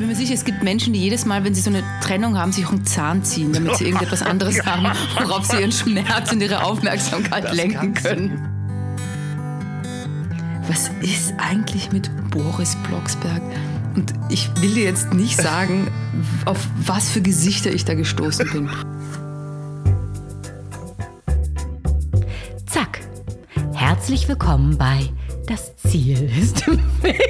bin mir sicher, es gibt Menschen, die jedes Mal, wenn sie so eine Trennung haben, sich auch einen Zahn ziehen, damit sie irgendetwas anderes haben, worauf sie ihren Schmerz und ihre Aufmerksamkeit das lenken können. Was ist eigentlich mit Boris Blocksberg? Und ich will dir jetzt nicht sagen, auf was für Gesichter ich da gestoßen bin. Zack. Herzlich willkommen bei Das Ziel ist im Weg.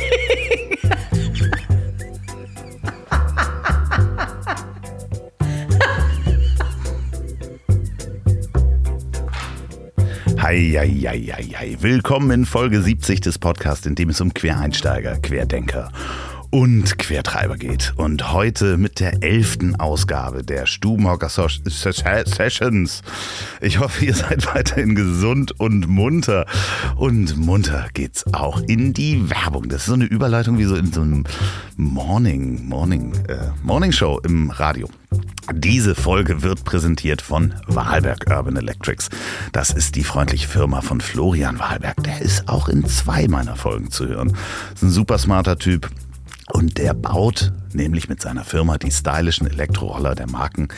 Eieieiei. Willkommen in Folge 70 des Podcasts, in dem es um Quereinsteiger, Querdenker und Quertreiber geht. Und heute mit der elften Ausgabe der Stubenhocker Sessions. Ich hoffe, ihr seid weiterhin gesund und munter. Und munter geht's auch in die Werbung. Das ist so eine Überleitung wie so in so einem Morning, Morning, äh, Morning Show im Radio. Diese Folge wird präsentiert von Wahlberg Urban Electrics. Das ist die freundliche Firma von Florian Wahlberg. Der ist auch in zwei meiner Folgen zu hören. Ist ein super smarter Typ und der baut nämlich mit seiner Firma die stylischen Elektroroller der Marken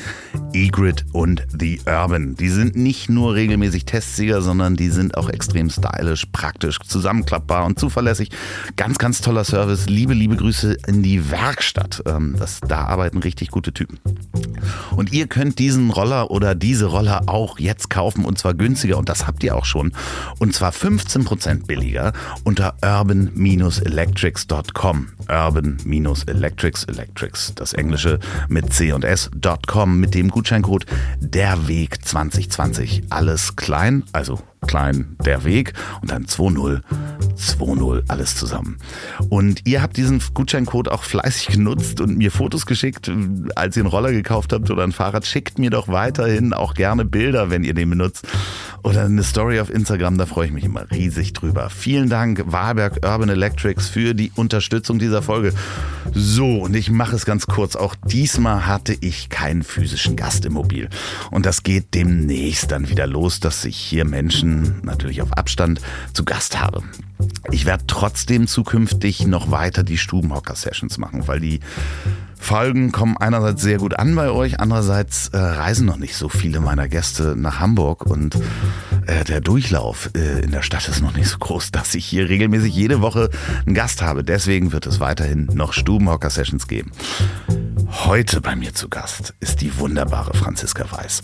Egrid und The Urban. Die sind nicht nur regelmäßig Testsieger, sondern die sind auch extrem stylisch, praktisch, zusammenklappbar und zuverlässig. Ganz, ganz toller Service. Liebe, liebe Grüße in die Werkstatt. Ähm, das, da arbeiten richtig gute Typen. Und ihr könnt diesen Roller oder diese Roller auch jetzt kaufen und zwar günstiger und das habt ihr auch schon. Und zwar 15% billiger unter urban-electrics.com. Urban-electrics, Electrics, das Englische mit C und S.com mit dem Gutscheincode derweg 2020. Alles klein, also klein der Weg und dann 2-0, 2-0, alles zusammen. Und ihr habt diesen Gutscheincode auch fleißig genutzt und mir Fotos geschickt, als ihr einen Roller gekauft habt oder ein Fahrrad. Schickt mir doch weiterhin auch gerne Bilder, wenn ihr den benutzt. Oder eine Story auf Instagram, da freue ich mich immer riesig drüber. Vielen Dank, Wahlberg Urban Electrics, für die Unterstützung dieser Folge. So, und ich mache es ganz kurz. Auch diesmal hatte ich keinen physischen Gast im Mobil. Und das geht demnächst dann wieder los, dass sich hier Menschen natürlich auf Abstand zu Gast habe. Ich werde trotzdem zukünftig noch weiter die Stubenhocker-Sessions machen, weil die Folgen kommen einerseits sehr gut an bei euch, andererseits äh, reisen noch nicht so viele meiner Gäste nach Hamburg und äh, der Durchlauf äh, in der Stadt ist noch nicht so groß, dass ich hier regelmäßig jede Woche einen Gast habe. Deswegen wird es weiterhin noch Stubenhocker-Sessions geben. Heute bei mir zu Gast ist die wunderbare Franziska Weiß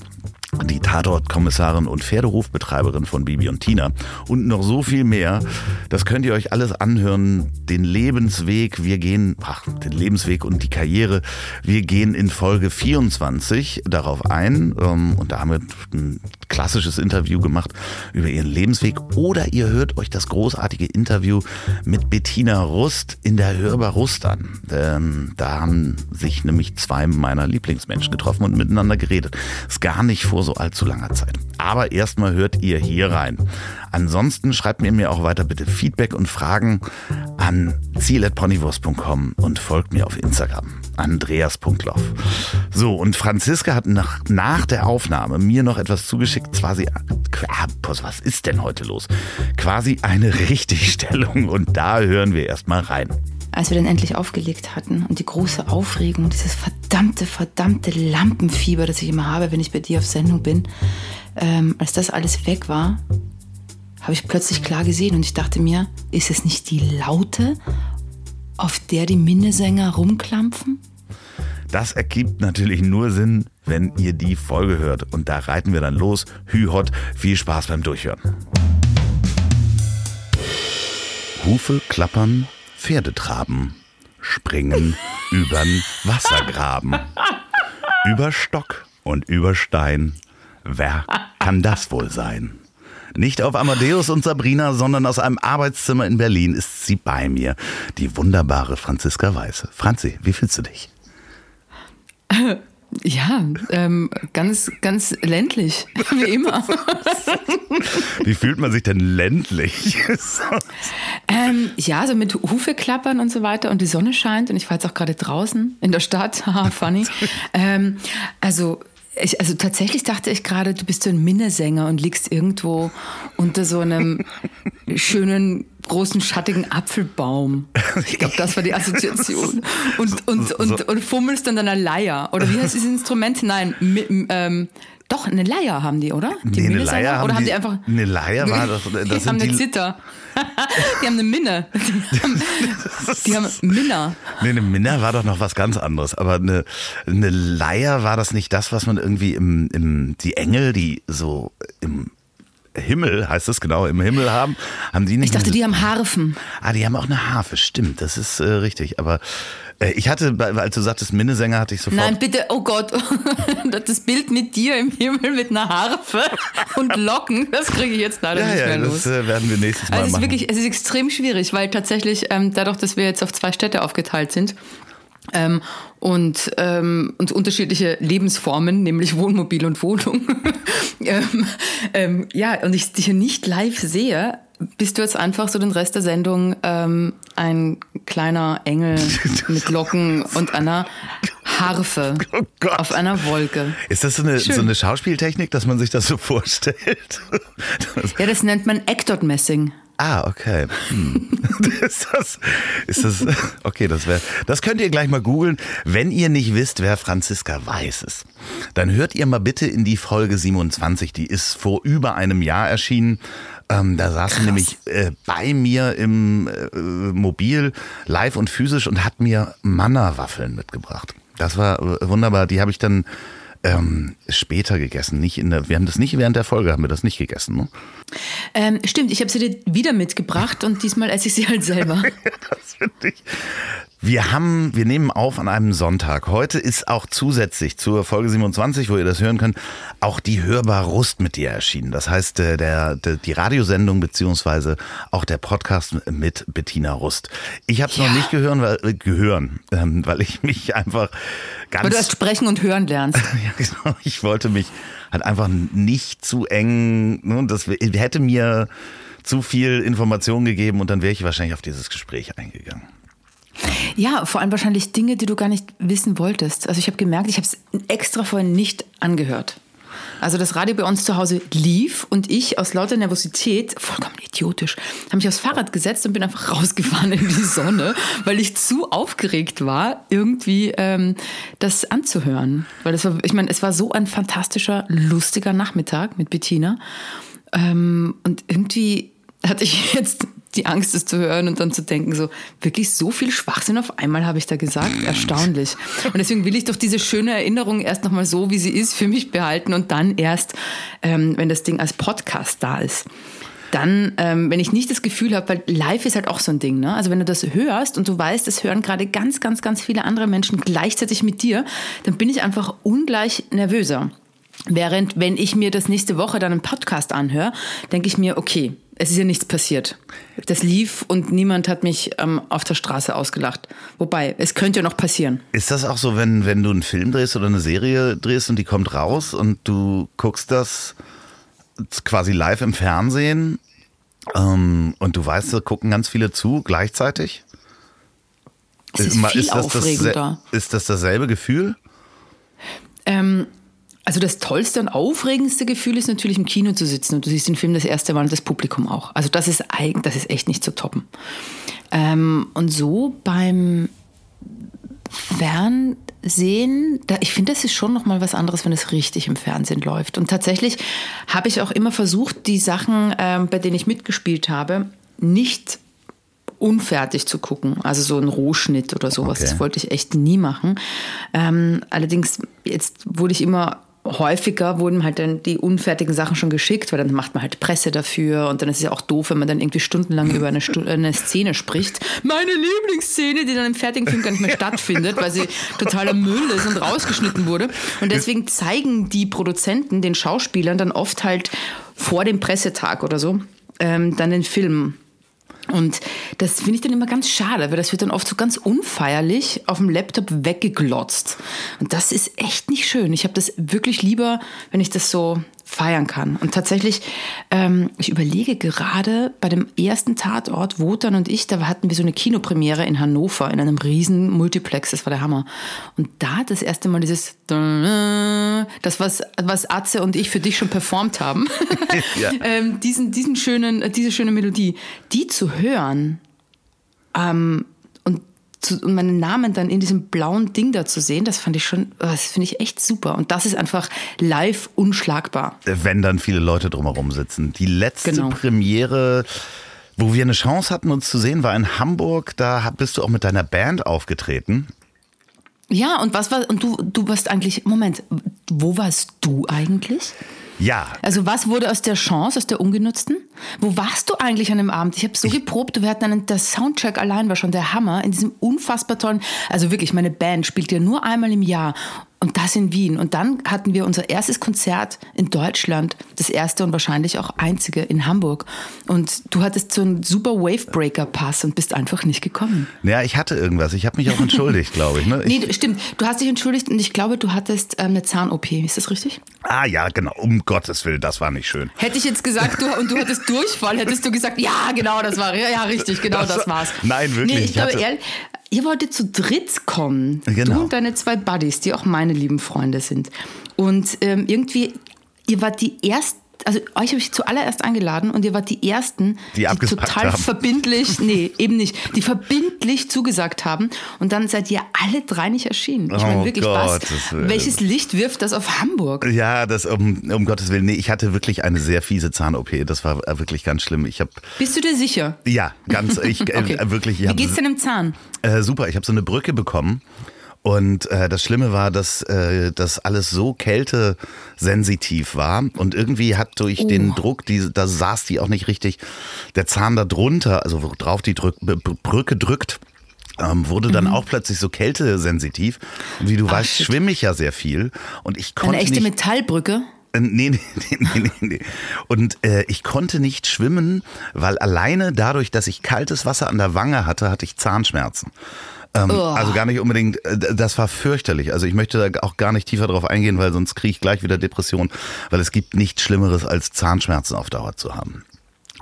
die Tatortkommissarin und Pferderufbetreiberin von Bibi und Tina und noch so viel mehr. Das könnt ihr euch alles anhören. Den Lebensweg, wir gehen, ach, den Lebensweg und die Karriere, wir gehen in Folge 24 darauf ein ähm, und da haben wir ein klassisches Interview gemacht über ihren Lebensweg oder ihr hört euch das großartige Interview mit Bettina Rust in der Hörbar Rust an. Ähm, da haben sich nämlich zwei meiner Lieblingsmenschen getroffen und miteinander geredet. Ist gar nicht vor so allzu langer Zeit. Aber erstmal hört ihr hier rein. Ansonsten schreibt mir mir auch weiter bitte Feedback und Fragen an ziel.ponywurst.com und folgt mir auf Instagram. Andreas.loff. So, und Franziska hat nach, nach der Aufnahme mir noch etwas zugeschickt. Zwar sie, was ist denn heute los? Quasi eine Richtigstellung und da hören wir erstmal rein als wir dann endlich aufgelegt hatten und die große Aufregung, dieses verdammte, verdammte Lampenfieber, das ich immer habe, wenn ich bei dir auf Sendung bin, ähm, als das alles weg war, habe ich plötzlich klar gesehen und ich dachte mir, ist es nicht die Laute, auf der die Minnesänger rumklampfen? Das ergibt natürlich nur Sinn, wenn ihr die Folge hört. Und da reiten wir dann los. Hü hot, viel Spaß beim Durchhören. Hufe klappern, Pferde traben, springen übern Wassergraben. Über Stock und über Stein. Wer kann das wohl sein? Nicht auf Amadeus und Sabrina, sondern aus einem Arbeitszimmer in Berlin ist sie bei mir. Die wunderbare Franziska Weiße. Franzi, wie fühlst du dich? Ja, ähm, ganz, ganz ländlich, wie immer. Wie fühlt man sich denn ländlich? ähm, ja, so mit Hufe klappern und so weiter und die Sonne scheint und ich war jetzt auch gerade draußen in der Stadt, haha, funny. Ähm, also ich, also tatsächlich dachte ich gerade, du bist so ein Minnesänger und liegst irgendwo unter so einem schönen großen, schattigen Apfelbaum. Ich glaube, das war die Assoziation. Und, und, und, und fummelst an einer Leier. Oder wie heißt dieses Instrument? Nein, mi, ähm, doch, eine Leier haben die, oder? Die Nee, eine? Leier haben Oder haben die- die einfach. eine Leier war doch- das die haben eine die- Zither. die haben eine Minne. Die haben, die haben Minner. Nee, eine Minna war doch noch was ganz anderes. Aber eine, eine Leier war das nicht das, was man irgendwie im, im, die Engel, die so im Himmel, heißt es genau, im Himmel haben, haben die nicht. Ich dachte, die haben Harfen. Ah, die haben auch eine Harfe, stimmt, das ist äh, richtig. Aber ich hatte, als du sagtest Minnesänger, hatte ich sofort. Nein, bitte, oh Gott, das Bild mit dir im Himmel mit einer Harfe und Locken, das kriege ich jetzt leider ja, nicht ja, mehr das los. äh, werden wir nächstes Mal Also es ist machen. wirklich, es ist extrem schwierig, weil tatsächlich ähm, dadurch, dass wir jetzt auf zwei Städte aufgeteilt sind ähm, und, ähm, und unterschiedliche Lebensformen, nämlich Wohnmobil und Wohnung, ähm, ähm, ja, und ich dich hier nicht live sehe, bist du jetzt einfach so den Rest der Sendung ähm, ein kleiner Engel mit Locken und einer Harfe Oh auf einer Wolke. ist das so eine, Schön. so eine Schauspieltechnik, dass man sich das so vorstellt? Ja, das nennt man Ectot-Messing. Ah, okay. Hm. ist, das, ist das, okay, das wäre, das könnt ihr gleich mal googeln. Wenn ihr nicht wisst, wer Franziska Weiß ist, dann hört ihr mal bitte in die Folge 27, die ist vor über einem Jahr erschienen. Ähm, da saß sie nämlich äh, bei mir im äh, Mobil, live und physisch und hat mir Manna-Waffeln mitgebracht. Das war äh, wunderbar. Die habe ich dann ähm, später gegessen. Nicht in der, wir haben das nicht während der Folge, haben wir das nicht gegessen. Ne? Ähm, stimmt, ich habe sie dir wieder mitgebracht und diesmal esse ich sie halt selber. Das finde ich. Wir haben, wir nehmen auf an einem Sonntag. Heute ist auch zusätzlich zur Folge 27, wo ihr das hören könnt, auch die Hörbar Rust mit dir erschienen. Das heißt, äh, der, der, die Radiosendung beziehungsweise auch der Podcast mit Bettina Rust. Ich habe es noch Ja. nicht gehört, weil, äh, gehören, ähm, weil ich mich einfach ganz Weil du erst sprechen und hören lernst. ja, genau. Ich wollte mich halt einfach nicht zu eng, ne, das hätte mir zu viel Information gegeben und dann wäre ich wahrscheinlich auf dieses Gespräch eingegangen. Ja, vor allem wahrscheinlich Dinge, die du gar nicht wissen wolltest. Also ich habe gemerkt, ich habe es extra vorhin nicht angehört. Also das Radio bei uns zu Hause lief und ich aus lauter Nervosität, vollkommen idiotisch, habe mich aufs Fahrrad gesetzt und bin einfach rausgefahren in die Sonne, weil ich zu aufgeregt war, irgendwie ähm, das anzuhören. Weil das war, ich meine, es war so ein fantastischer, lustiger Nachmittag mit Bettina. Ähm, und irgendwie hatte ich jetzt die Angst, es zu hören und dann zu denken, so wirklich so viel Schwachsinn auf einmal habe ich da gesagt. Erstaunlich. Und deswegen will ich doch diese schöne Erinnerung erst nochmal so, wie sie ist, für mich behalten und dann erst, ähm, wenn das Ding als Podcast da ist. Dann, ähm, wenn ich nicht das Gefühl habe, weil live ist halt auch so ein Ding, ne? Also wenn du das hörst und du weißt, es hören gerade ganz, ganz, ganz viele andere Menschen gleichzeitig mit dir, dann bin ich einfach ungleich nervöser. Während, wenn ich mir das nächste Woche dann einen Podcast anhöre, denke ich mir, okay, es ist ja nichts passiert. Das lief und niemand hat mich ähm, auf der Straße ausgelacht. Wobei, es könnte ja noch passieren. Ist das auch so, wenn, wenn du einen Film drehst oder eine Serie drehst und die kommt raus und du guckst das quasi live im Fernsehen ähm, und du weißt, da gucken ganz viele zu gleichzeitig? Es ist viel das aufregender. Das, ist das dasselbe Gefühl? Ähm, also das tollste und aufregendste Gefühl ist natürlich im Kino zu sitzen und du siehst den Film das erste Mal und das Publikum auch. Also das ist eigen, das ist echt nicht zu toppen. Ähm, und so beim Fernsehen, da, ich finde, das ist schon noch mal was anderes, wenn es richtig im Fernsehen läuft. Und tatsächlich habe ich auch immer versucht, die Sachen, ähm, bei denen ich mitgespielt habe, nicht unfertig zu gucken. Also so ein Rohschnitt oder sowas. Okay. Das wollte ich echt nie machen. Ähm, allerdings, jetzt wurde ich immer häufiger, wurden halt dann die unfertigen Sachen schon geschickt, weil dann macht man halt Presse dafür und dann ist es ja auch doof, wenn man dann irgendwie stundenlang über eine, Stu eine Szene spricht. Meine Lieblingsszene, die dann im fertigen Film gar nicht mehr stattfindet, weil sie totaler Müll ist und rausgeschnitten wurde. Und deswegen zeigen die Produzenten den Schauspielern dann oft halt vor dem Pressetag oder so ähm, dann den Film. Und das finde ich dann immer ganz schade, weil das wird dann oft so ganz unfeierlich auf dem Laptop weggeglotzt. Und das ist echt nicht schön. Ich habe das wirklich lieber, wenn ich das so feiern kann. Und tatsächlich, ähm, ich überlege gerade bei dem ersten Tatort, Wotan und ich, da hatten wir so eine Kinopremiere in Hannover in einem riesen Multiplex, das war der Hammer. Und da das erste Mal dieses, das was, was Atze und ich für dich schon performt haben, ja. ähm, diesen, diesen schönen, diese schöne Melodie, die zu hören, ähm, zu, und meinen Namen dann in diesem blauen Ding da zu sehen, das fand ich schon, das finde ich echt super. Und das ist einfach live unschlagbar. Wenn dann viele Leute drumherum sitzen. Die letzte genau. Premiere, wo wir eine Chance hatten, uns zu sehen, war in Hamburg. Da bist du auch mit deiner Band aufgetreten. Ja, und was war, und du, du warst eigentlich, Moment, wo warst du eigentlich? Ja. Also was wurde aus der Chance, aus der ungenutzten? Wo warst du eigentlich an dem Abend? Ich habe so geprobt, wir hatten einen, der Soundtrack allein war schon der Hammer in diesem unfassbar tollen, also wirklich, meine Band spielt ja nur einmal im Jahr und das in Wien. Und dann hatten wir unser erstes Konzert in Deutschland, das erste und wahrscheinlich auch einzige in Hamburg. Und du hattest so einen super Wavebreaker-Pass und bist einfach nicht gekommen. Ja, ich hatte irgendwas. Ich habe mich auch entschuldigt, glaube ich. Ne? Ich nee, stimmt. Du hast dich entschuldigt und ich glaube, du hattest ähm, eine Zahn-OP. Ist das richtig? Ah ja, genau. Um Gottes Willen, das war nicht schön. Hätte ich jetzt gesagt, du, und du hattest Durchfall, hättest du gesagt, ja, genau, das war, ja, richtig, genau das, das war's. Nein, wirklich. Nee, ich, ich glaube, ehrlich, Ihr wolltet zu dritt kommen. Genau. Du und deine zwei Buddies, die auch meine lieben Freunde sind. Und ähm, irgendwie, ihr wart die ersten also euch habe ich zuallererst eingeladen und ihr wart die Ersten, die, die total haben. verbindlich, nee, eben nicht, die verbindlich zugesagt haben und dann seid ihr alle drei nicht erschienen. Ich meine oh wirklich, Gott, was, welches Licht wirft das auf Hamburg? Ja, das um, um Gottes Willen, nee, ich hatte wirklich eine sehr fiese Zahn-OP, das war wirklich ganz schlimm. Ich hab, Bist du dir sicher? Ja, ganz, ich, okay. äh, wirklich. Ich Wie geht's denn im Zahn? Äh, super, ich habe so eine Brücke bekommen und äh, das Schlimme war, dass äh, das alles so kältesensitiv war und irgendwie hat durch oh. den Druck, die, da saß die auch nicht richtig, der Zahn da drunter, also worauf die Drück, Brücke drückt, ähm, wurde dann mhm. auch plötzlich so kältesensitiv. Und wie du Ach, weißt, shit. schwimme ich ja sehr viel und ich konnte Eine echte nicht, Metallbrücke? Äh, nee, nee, nee, nee, nee. Und äh, ich konnte nicht schwimmen, weil alleine dadurch, dass ich kaltes Wasser an der Wange hatte, hatte ich Zahnschmerzen. Ähm, oh. Also gar nicht unbedingt, äh, das war fürchterlich. Also ich möchte da auch gar nicht tiefer drauf eingehen, weil sonst kriege ich gleich wieder Depression, weil es gibt nichts Schlimmeres, als Zahnschmerzen auf Dauer zu haben.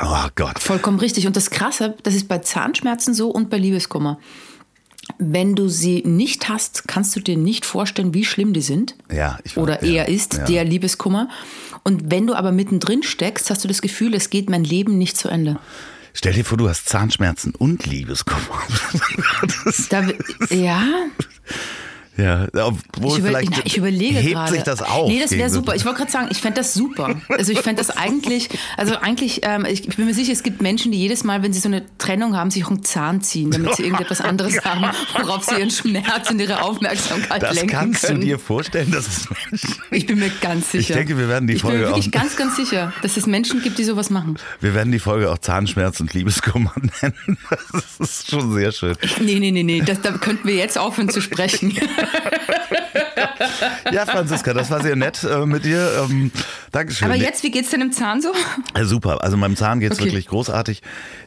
Oh Gott. Vollkommen richtig. Und das Krasse, das ist bei Zahnschmerzen so und bei Liebeskummer. Wenn du sie nicht hast, kannst du dir nicht vorstellen, wie schlimm die sind. Ja, ich weiß, Oder ja, eher ist ja. der Liebeskummer. Und wenn du aber mittendrin steckst, hast du das Gefühl, es geht mein Leben nicht zu Ende. Stell dir vor, du hast Zahnschmerzen und Liebeskummer. Da, ja. Ja, obwohl ich, über, vielleicht na, ich überlege hebt gerade. sich das auf. Nee, das wäre super. Ich wollte gerade sagen, ich fände das super. Also ich fände das eigentlich, also eigentlich, ähm, ich, ich, bin mir sicher, es gibt Menschen, die jedes Mal, wenn sie so eine Trennung haben, sich auch einen Zahn ziehen, damit sie irgendetwas anderes haben, worauf sie ihren Schmerz und ihre Aufmerksamkeit das lenken können. Das kannst du dir vorstellen, dass es Menschen Ich bin mir ganz sicher. Ich denke, wir werden die ich Folge Ich bin mir wirklich ganz, ganz sicher, dass es Menschen gibt, die sowas machen. Wir werden die Folge auch Zahnschmerz und Liebeskummer nennen. Das ist schon sehr schön. Nee, nee, nee, nee, das, da könnten wir jetzt aufhören zu sprechen. ja, Franziska, das war sehr nett äh, mit dir. Ähm, Dankeschön. Aber jetzt, wie geht's denn im Zahn so? Ja, super. Also meinem Zahn geht's okay. wirklich großartig.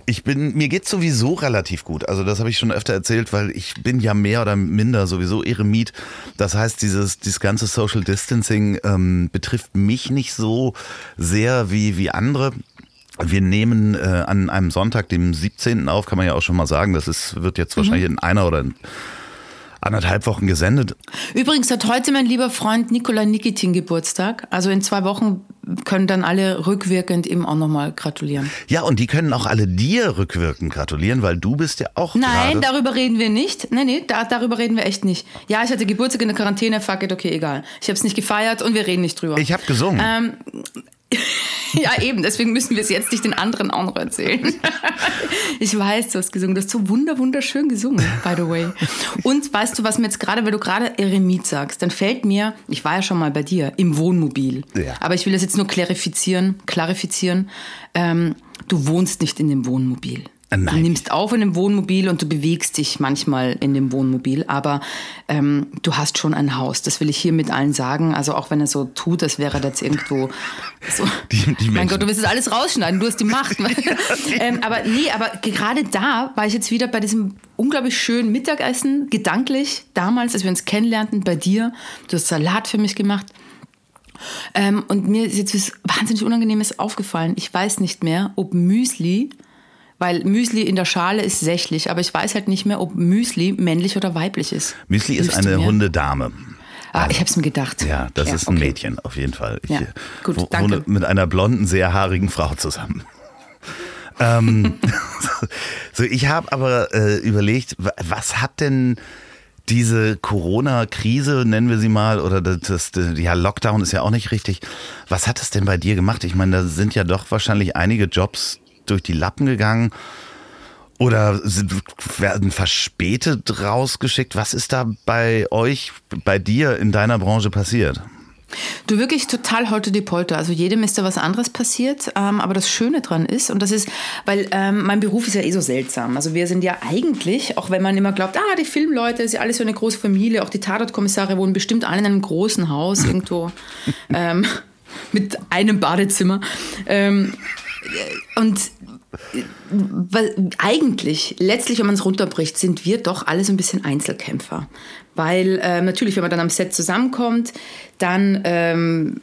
Ich bin, mir geht's sowieso relativ gut. Also das habe ich schon öfter erzählt, weil ich bin ja mehr oder minder sowieso Eremit. Das heißt, dieses, dieses ganze Social Distancing ähm, betrifft mich nicht so sehr wie, wie andere. Wir nehmen äh, an einem Sonntag, dem 17. auf, kann man ja auch schon mal sagen. Das ist, wird jetzt wahrscheinlich mhm. in einer oder in anderthalb Wochen gesendet. Übrigens hat heute mein lieber Freund Nikola Nikitin Geburtstag. Also in zwei Wochen können dann alle rückwirkend ihm auch nochmal gratulieren. Ja, und die können auch alle dir rückwirkend gratulieren, weil du bist ja auch Nein, darüber reden wir nicht. Nee, nee, da, darüber reden wir echt nicht. Ja, ich hatte Geburtstag in der Quarantäne, fuck it, okay, egal. Ich habe es nicht gefeiert und wir reden nicht drüber. Ich habe gesungen. Ähm, ja, eben, deswegen müssen wir es jetzt nicht den anderen auch noch erzählen. ich weiß, du hast gesungen. Du hast so wunder, wunderschön gesungen, by the way. Und weißt du, was mir jetzt gerade, weil du gerade Eremit sagst, dann fällt mir, ich war ja schon mal bei dir, im Wohnmobil. Ja. Aber ich will das jetzt nur klarifizieren, klarifizieren. Ähm, du wohnst nicht in dem Wohnmobil. Nein. Du nimmst auf in dem Wohnmobil und du bewegst dich manchmal in dem Wohnmobil, aber ähm, du hast schon ein Haus. Das will ich hier mit allen sagen. Also auch wenn er so tut, als wäre das irgendwo so. Die, die mein Gott, du willst das alles rausschneiden, du hast die Macht. ähm, aber nee, aber gerade da war ich jetzt wieder bei diesem unglaublich schönen Mittagessen, gedanklich, damals, als wir uns kennenlernten, bei dir. Du hast Salat für mich gemacht. Ähm, und mir ist jetzt was wahnsinnig Unangenehmes aufgefallen. Ich weiß nicht mehr, ob Müsli, weil Müsli in der Schale ist sächlich, aber ich weiß halt nicht mehr, ob Müsli männlich oder weiblich ist. Müsli ist eine? Hundedame. Ah, ich habe es mir gedacht. Ja, das ist ein okay. Mädchen auf jeden Fall. Ich Ja, äh, gut, wo- danke. wohne mit einer blonden, sehr haarigen Frau zusammen. ähm, so, ich habe aber äh, überlegt, wa- was hat denn diese Corona-Krise, nennen wir sie mal, oder das, das, ja, Lockdown ist ja auch nicht richtig. Was hat es denn bei dir gemacht? Ich meine, da sind ja doch wahrscheinlich einige Jobs durch die Lappen gegangen. Oder sind, werden verspätet rausgeschickt? Was ist da bei euch, bei dir in deiner Branche passiert? Du wirklich total heute die Polter. Also jedem ist da was anderes passiert. Ähm, aber das Schöne dran ist, und das ist, weil ähm, mein Beruf ist ja eh so seltsam. Also wir sind ja eigentlich, auch wenn man immer glaubt, ah, die Filmleute, ist ja alles so eine große Familie, auch die Tatortkommissare wohnen bestimmt alle in einem großen Haus irgendwo ähm, mit einem Badezimmer. Und weil eigentlich, letztlich, wenn man es runterbricht, sind wir doch alle so ein bisschen Einzelkämpfer. Weil ähm, natürlich, wenn man dann am Set zusammenkommt, dann, ähm,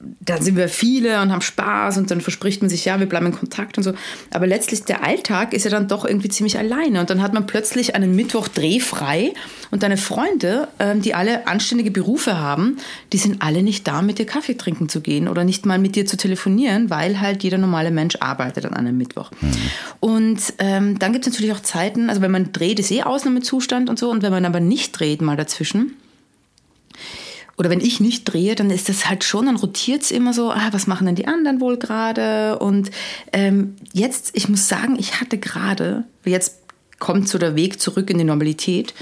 dann sind wir viele und haben Spaß und dann verspricht man sich, ja, wir bleiben in Kontakt und so. Aber letztlich, der Alltag ist ja dann doch irgendwie ziemlich alleine. Und dann hat man plötzlich einen Mittwoch drehfrei und deine Freunde, ähm, die alle anständige Berufe haben, die sind alle nicht da, mit dir Kaffee trinken zu gehen oder nicht mal mit dir zu telefonieren, weil halt jeder normale Mensch arbeitet an einem Mittwoch. Und ähm, dann gibt es natürlich auch Zeiten, also wenn man dreht, ist eh Ausnahmezustand und so, und wenn man aber nicht dreht, mal dazwischen, oder wenn ich nicht drehe, dann ist das halt schon, dann rotiert es immer so, ah, was machen denn die anderen wohl gerade? Und ähm, jetzt, ich muss sagen, ich hatte gerade, jetzt kommt so der Weg zurück in die Normalität,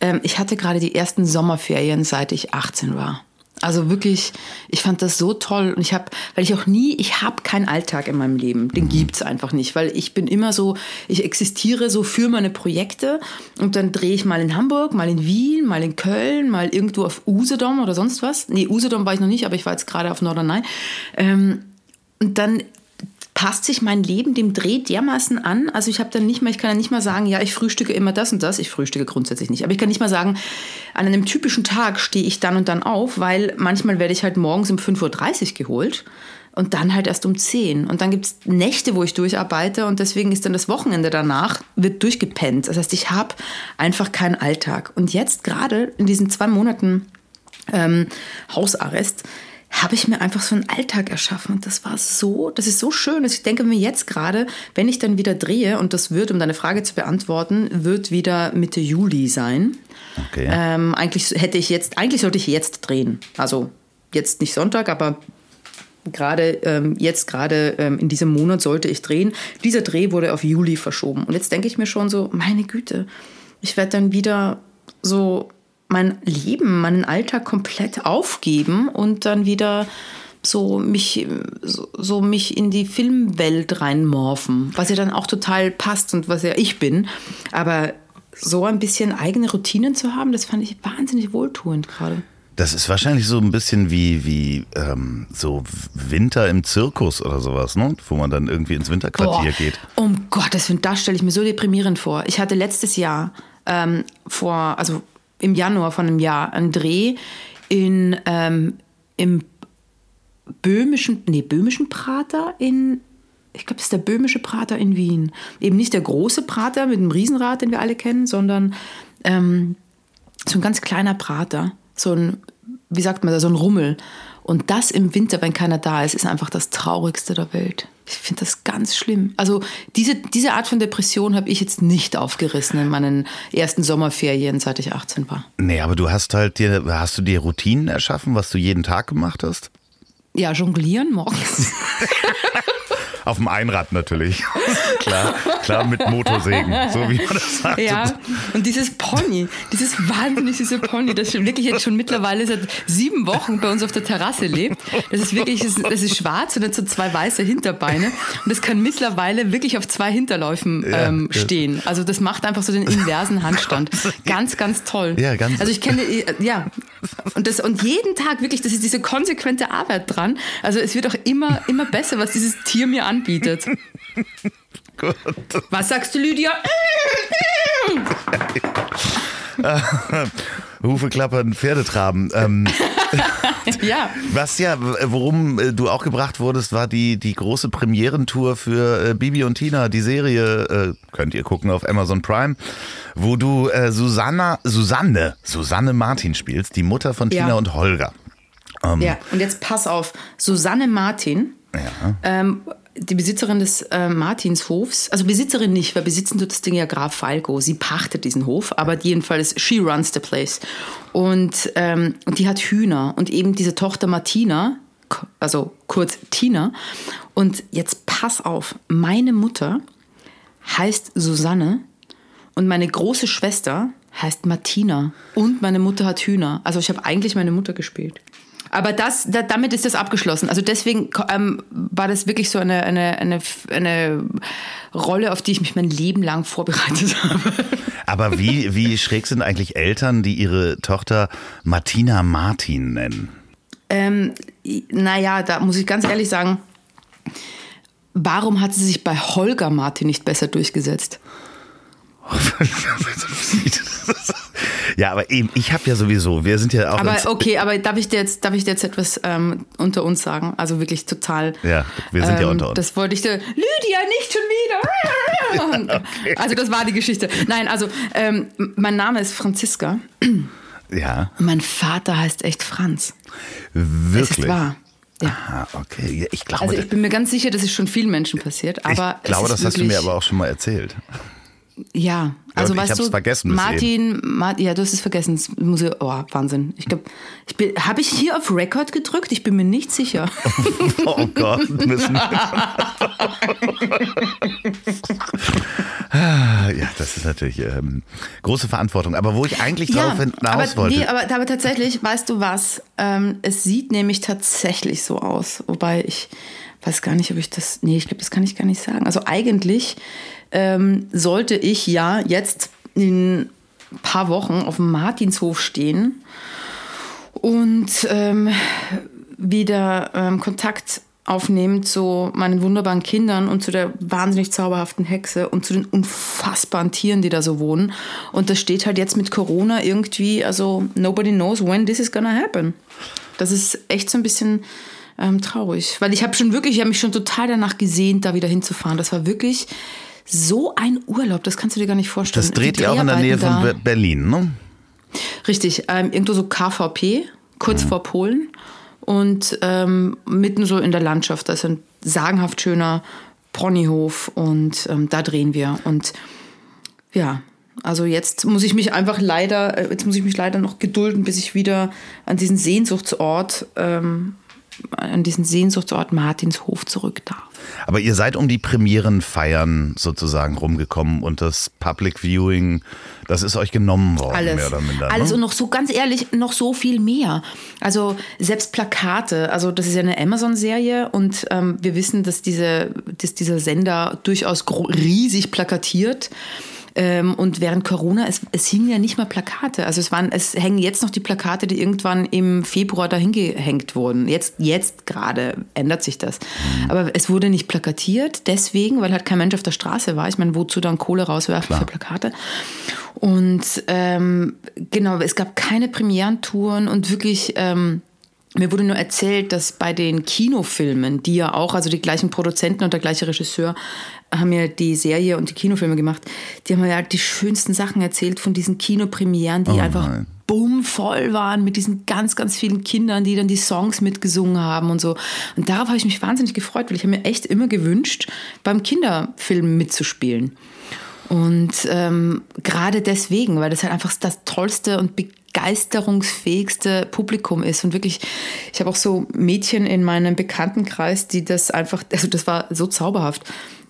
ähm, ich hatte gerade die ersten Sommerferien, seit ich 18 war. Also wirklich, ich fand das so toll und ich habe, weil ich auch nie, ich habe keinen Alltag in meinem Leben, den gibt's einfach nicht, weil ich bin immer so, ich existiere so für meine Projekte und dann drehe ich mal in Hamburg, mal in Wien, mal in Köln, mal irgendwo auf Usedom oder sonst was. Nee, Usedom war ich noch nicht, aber ich war jetzt gerade auf Norderney. Ähm, und dann passt sich mein Leben dem Dreh dermaßen an. Also ich habe dann nicht mehr, ich kann ja nicht mal sagen, ja, ich frühstücke immer das und das. Ich frühstücke grundsätzlich nicht. Aber ich kann nicht mal sagen, an einem typischen Tag stehe ich dann und dann auf, weil manchmal werde ich halt morgens um 5.30 Uhr geholt und dann halt erst um 10. Und dann gibt es Nächte, wo ich durcharbeite und deswegen ist dann das Wochenende danach, wird durchgepennt. Das heißt, ich habe einfach keinen Alltag. Und jetzt gerade in diesen zwei Monaten ähm, Hausarrest habe ich mir einfach so einen Alltag erschaffen. Und das war so, das ist so schön, dass ich denke mir jetzt gerade, wenn ich dann wieder drehe, und das wird, um deine Frage zu beantworten, wird wieder Mitte Juli sein. Okay. Ähm, eigentlich hätte ich jetzt, eigentlich sollte ich jetzt drehen. Also jetzt nicht Sonntag, aber gerade ähm, jetzt gerade ähm, in diesem Monat sollte ich drehen. Dieser Dreh wurde auf Juli verschoben. Und jetzt denke ich mir schon so, meine Güte, ich werde dann wieder so mein Leben, meinen Alltag komplett aufgeben und dann wieder so mich, so, so mich in die Filmwelt reinmorphen, was ja dann auch total passt und was ja ich bin. Aber so ein bisschen eigene Routinen zu haben, das fand ich wahnsinnig wohltuend gerade. Das ist wahrscheinlich so ein bisschen wie, wie ähm, so Winter im Zirkus oder sowas, ne? Wo man dann irgendwie ins Winterquartier Boah, geht. Um Gottes Willen, das stelle ich mir so deprimierend vor. Ich hatte letztes Jahr ähm, vor, also im Januar von einem Jahr, einen Dreh in, ähm, im böhmischen, nee, böhmischen Prater in, ich glaube, das ist der böhmische Prater in Wien. Eben nicht der große Prater mit dem Riesenrad, den wir alle kennen, sondern ähm, so ein ganz kleiner Prater, so ein, wie sagt man da, so ein Rummel. Und das im Winter, wenn keiner da ist, ist einfach das Traurigste der Welt. Ich finde das ganz schlimm. Also diese, diese Art von Depression habe ich jetzt nicht aufgerissen in meinen ersten Sommerferien, seit ich 18 war. Nee, aber du hast halt dir, hast du dir Routinen erschaffen, was du jeden Tag gemacht hast? Ja, jonglieren morgens. Auf dem Einrad natürlich. klar, klar mit Motorsägen, so wie man das sagt. Ja, und dieses Pony, dieses wahnsinnig süße Pony, das wirklich jetzt schon mittlerweile seit sieben Wochen bei uns auf der Terrasse lebt. Das ist wirklich, das ist, schwarz und hat so zwei weiße Hinterbeine. Und das kann mittlerweile wirklich auf zwei Hinterläufen ähm, ja. stehen. Also das macht einfach so den inversen Handstand. Ganz, ganz toll. Ja, ganz- Also ich kenne, ja. Und, das, und jeden Tag wirklich, das ist diese konsequente Arbeit dran. Also es wird auch immer, immer besser, was dieses Tier mir anbietet. Gut. Was sagst du, Lydia? Hufe klappern, Pferdetraben. Ähm, ja. Was ja, worum äh, du auch gebracht wurdest, war die, die große Premierentour für äh, Bibi und Tina, die Serie, äh, könnt ihr gucken auf Amazon Prime, wo du äh, Susanna, Susanne, Susanne Martin spielst, die Mutter von Tina Ja. und Holger. Ähm, Ja, und jetzt pass auf. Susanne Martin, Ja. ähm, die Besitzerin des äh, Martinshofs, also Besitzerin nicht, weil besitzen tut das Ding ja Graf Falco. Sie pachtet diesen Hof, aber jedenfalls, she runs the place. Und, ähm, und die hat Hühner und eben diese Tochter Martina, also kurz Tina. Und jetzt pass auf, meine Mutter heißt Susanne und meine große Schwester heißt Martina und meine Mutter hat Hühner. Also ich habe eigentlich meine Mutter gespielt. Aber das, da, damit ist das abgeschlossen. Also deswegen ähm, war das wirklich so eine, eine, eine, eine Rolle, auf die ich mich mein Leben lang vorbereitet habe. Aber wie, wie schräg sind eigentlich Eltern, die ihre Tochter Martina Martin nennen? Ähm, naja, da muss ich ganz ehrlich sagen, warum hat sie sich bei Holger Martin nicht besser durchgesetzt? ja, aber eben, ich habe ja sowieso, wir sind ja auch. Aber okay, aber darf ich dir jetzt, darf ich dir jetzt etwas ähm, unter uns sagen? Also wirklich total. Ja, wir sind ja ähm, unter uns. Das wollte ich dir. Lydia, nicht schon wieder! Also das war die Geschichte. Nein, also ähm, mein Name ist Franziska ja, und mein Vater heißt echt Franz. wirklich. Es ist wahr. Ja. Ah, okay. Ja, ich glaube, Also ich bin mir ganz sicher, das ist schon vielen Menschen passiert. Aber ich glaube es das hast du mir aber auch schon mal erzählt. Ja, also ich weißt du, vergessen Martin, Ma ja, du hast es vergessen. Das muss ich, oh, Wahnsinn. Ich glaube, ich bin, habe ich hier auf Record gedrückt? Ich bin mir nicht sicher. Oh Gott, müssen. Ah, ja, das ist natürlich ähm, große Verantwortung. Aber wo ich eigentlich drauf hinaus aber, wollte. nee, aber, aber tatsächlich, weißt du was? Ähm, es sieht nämlich tatsächlich so aus. Wobei ich weiß gar nicht, ob ich das. Nee, ich glaube, das kann ich gar nicht sagen. Also eigentlich ähm, sollte ich ja jetzt in ein paar Wochen auf dem Martinshof stehen und ähm, wieder ähm, Kontakt aufnehmen zu meinen wunderbaren Kindern und zu der wahnsinnig zauberhaften Hexe und zu den unfassbaren Tieren, die da so wohnen. Und das steht halt jetzt mit Corona irgendwie, also nobody knows when this is gonna happen. Das ist echt so ein bisschen ähm, traurig, weil ich habe schon wirklich, ich habe mich schon total danach gesehnt, da wieder hinzufahren. Das war wirklich so ein Urlaub, das kannst du dir gar nicht vorstellen. das dreht ja auch in der Nähe von Be- Berlin, ne? da- Richtig, ähm, irgendwo so KVP, kurz vor Polen und ähm, mitten so in der Landschaft. Das ist ein sagenhaft schöner Ponyhof und ähm, da drehen wir. Und ja, also jetzt muss ich mich einfach leider, äh, jetzt muss ich mich leider noch gedulden, bis ich wieder an diesen Sehnsuchtsort, ähm, an diesen Sehnsuchtsort Martinshof zurück darf. Aber ihr seid um die Premierenfeiern sozusagen rumgekommen und das Public Viewing, das ist euch genommen worden, Alles. mehr oder minder. Alles ne? und noch so ganz ehrlich, noch so viel mehr. Also selbst Plakate, also das ist ja eine Amazon-Serie und ähm, wir wissen, dass, diese, dass dieser Sender durchaus riesig plakatiert. Ähm, und während Corona, es, es hingen ja nicht mal Plakate. Also es waren, es hängen jetzt noch die Plakate, die irgendwann im Februar dahin gehängt wurden. Jetzt, jetzt gerade ändert sich das. Aber es wurde nicht plakatiert, deswegen, weil halt kein Mensch auf der Straße war. Ich meine, wozu dann Kohle rauswerfen für Plakate? Und ähm, genau, es gab keine Premierentouren und wirklich. Ähm, mir wurde nur erzählt, dass bei den Kinofilmen, die ja auch, also die gleichen Produzenten und der gleiche Regisseur haben ja die Serie und die Kinofilme gemacht, die haben mir ja die schönsten Sachen erzählt von diesen Kinopremieren, die Oh einfach nein. bummvoll waren mit diesen ganz, ganz vielen Kindern, die dann die Songs mitgesungen haben und so. Und darauf habe ich mich wahnsinnig gefreut, weil ich habe mir echt immer gewünscht, beim Kinderfilm mitzuspielen. Und ähm, gerade deswegen, weil das halt einfach das tollste und begeisterungsfähigste Publikum ist. Und wirklich, ich habe auch so Mädchen in meinem Bekanntenkreis, die das einfach, also das war so zauberhaft.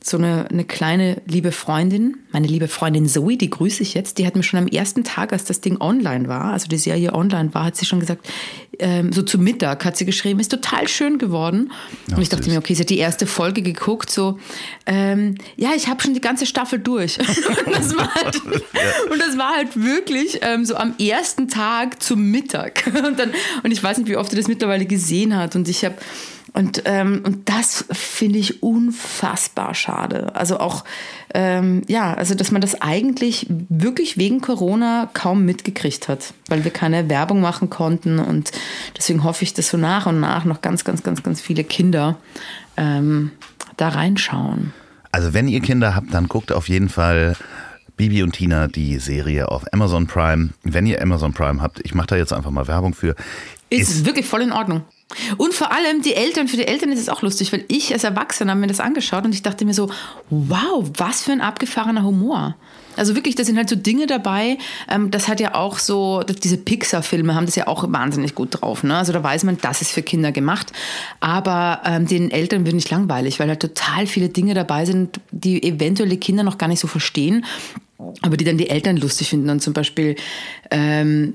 So eine, eine kleine liebe Freundin, meine liebe Freundin Zoe, die grüße ich jetzt, die hat mir schon am ersten Tag, als das Ding online war, also die Serie online war, hat sie schon gesagt, ähm, so zu Mittag hat sie geschrieben, ist total schön geworden. und ich dachte süß. mir, okay, sie hat die erste Folge geguckt, so, ähm, ja, ich habe schon die ganze Staffel durch. und, das war halt, und das war halt wirklich ähm, so am ersten Tag zum Mittag. und, dann, und ich weiß nicht, wie oft sie das mittlerweile gesehen hat. Und ich habe Und, ähm, und das finde ich unfassbar schade. Also auch, ähm, ja, also dass man das eigentlich wirklich wegen Corona kaum mitgekriegt hat, weil wir keine Werbung machen konnten. Und deswegen hoffe ich, dass so nach und nach noch ganz, ganz, ganz, ganz viele Kinder ähm, da reinschauen. Also wenn ihr Kinder habt, dann guckt auf jeden Fall Bibi und Tina, die Serie auf Amazon Prime. Wenn ihr Amazon Prime habt, ich mache da jetzt einfach mal Werbung für. Ist, ist wirklich voll in Ordnung. Und vor allem die Eltern, für die Eltern ist es auch lustig, weil ich als Erwachsener habe mir das angeschaut und ich dachte mir so, wow, was für ein abgefahrener Humor. Also wirklich, da sind halt so Dinge dabei, ähm, das hat ja auch so, diese Pixar-Filme haben das ja auch wahnsinnig gut drauf. Ne? Also da weiß man, das ist für Kinder gemacht. Aber ähm, den Eltern wird nicht langweilig, weil halt total viele Dinge dabei sind, die eventuelle Kinder noch gar nicht so verstehen, aber die dann die Eltern lustig finden. Und zum Beispiel ähm,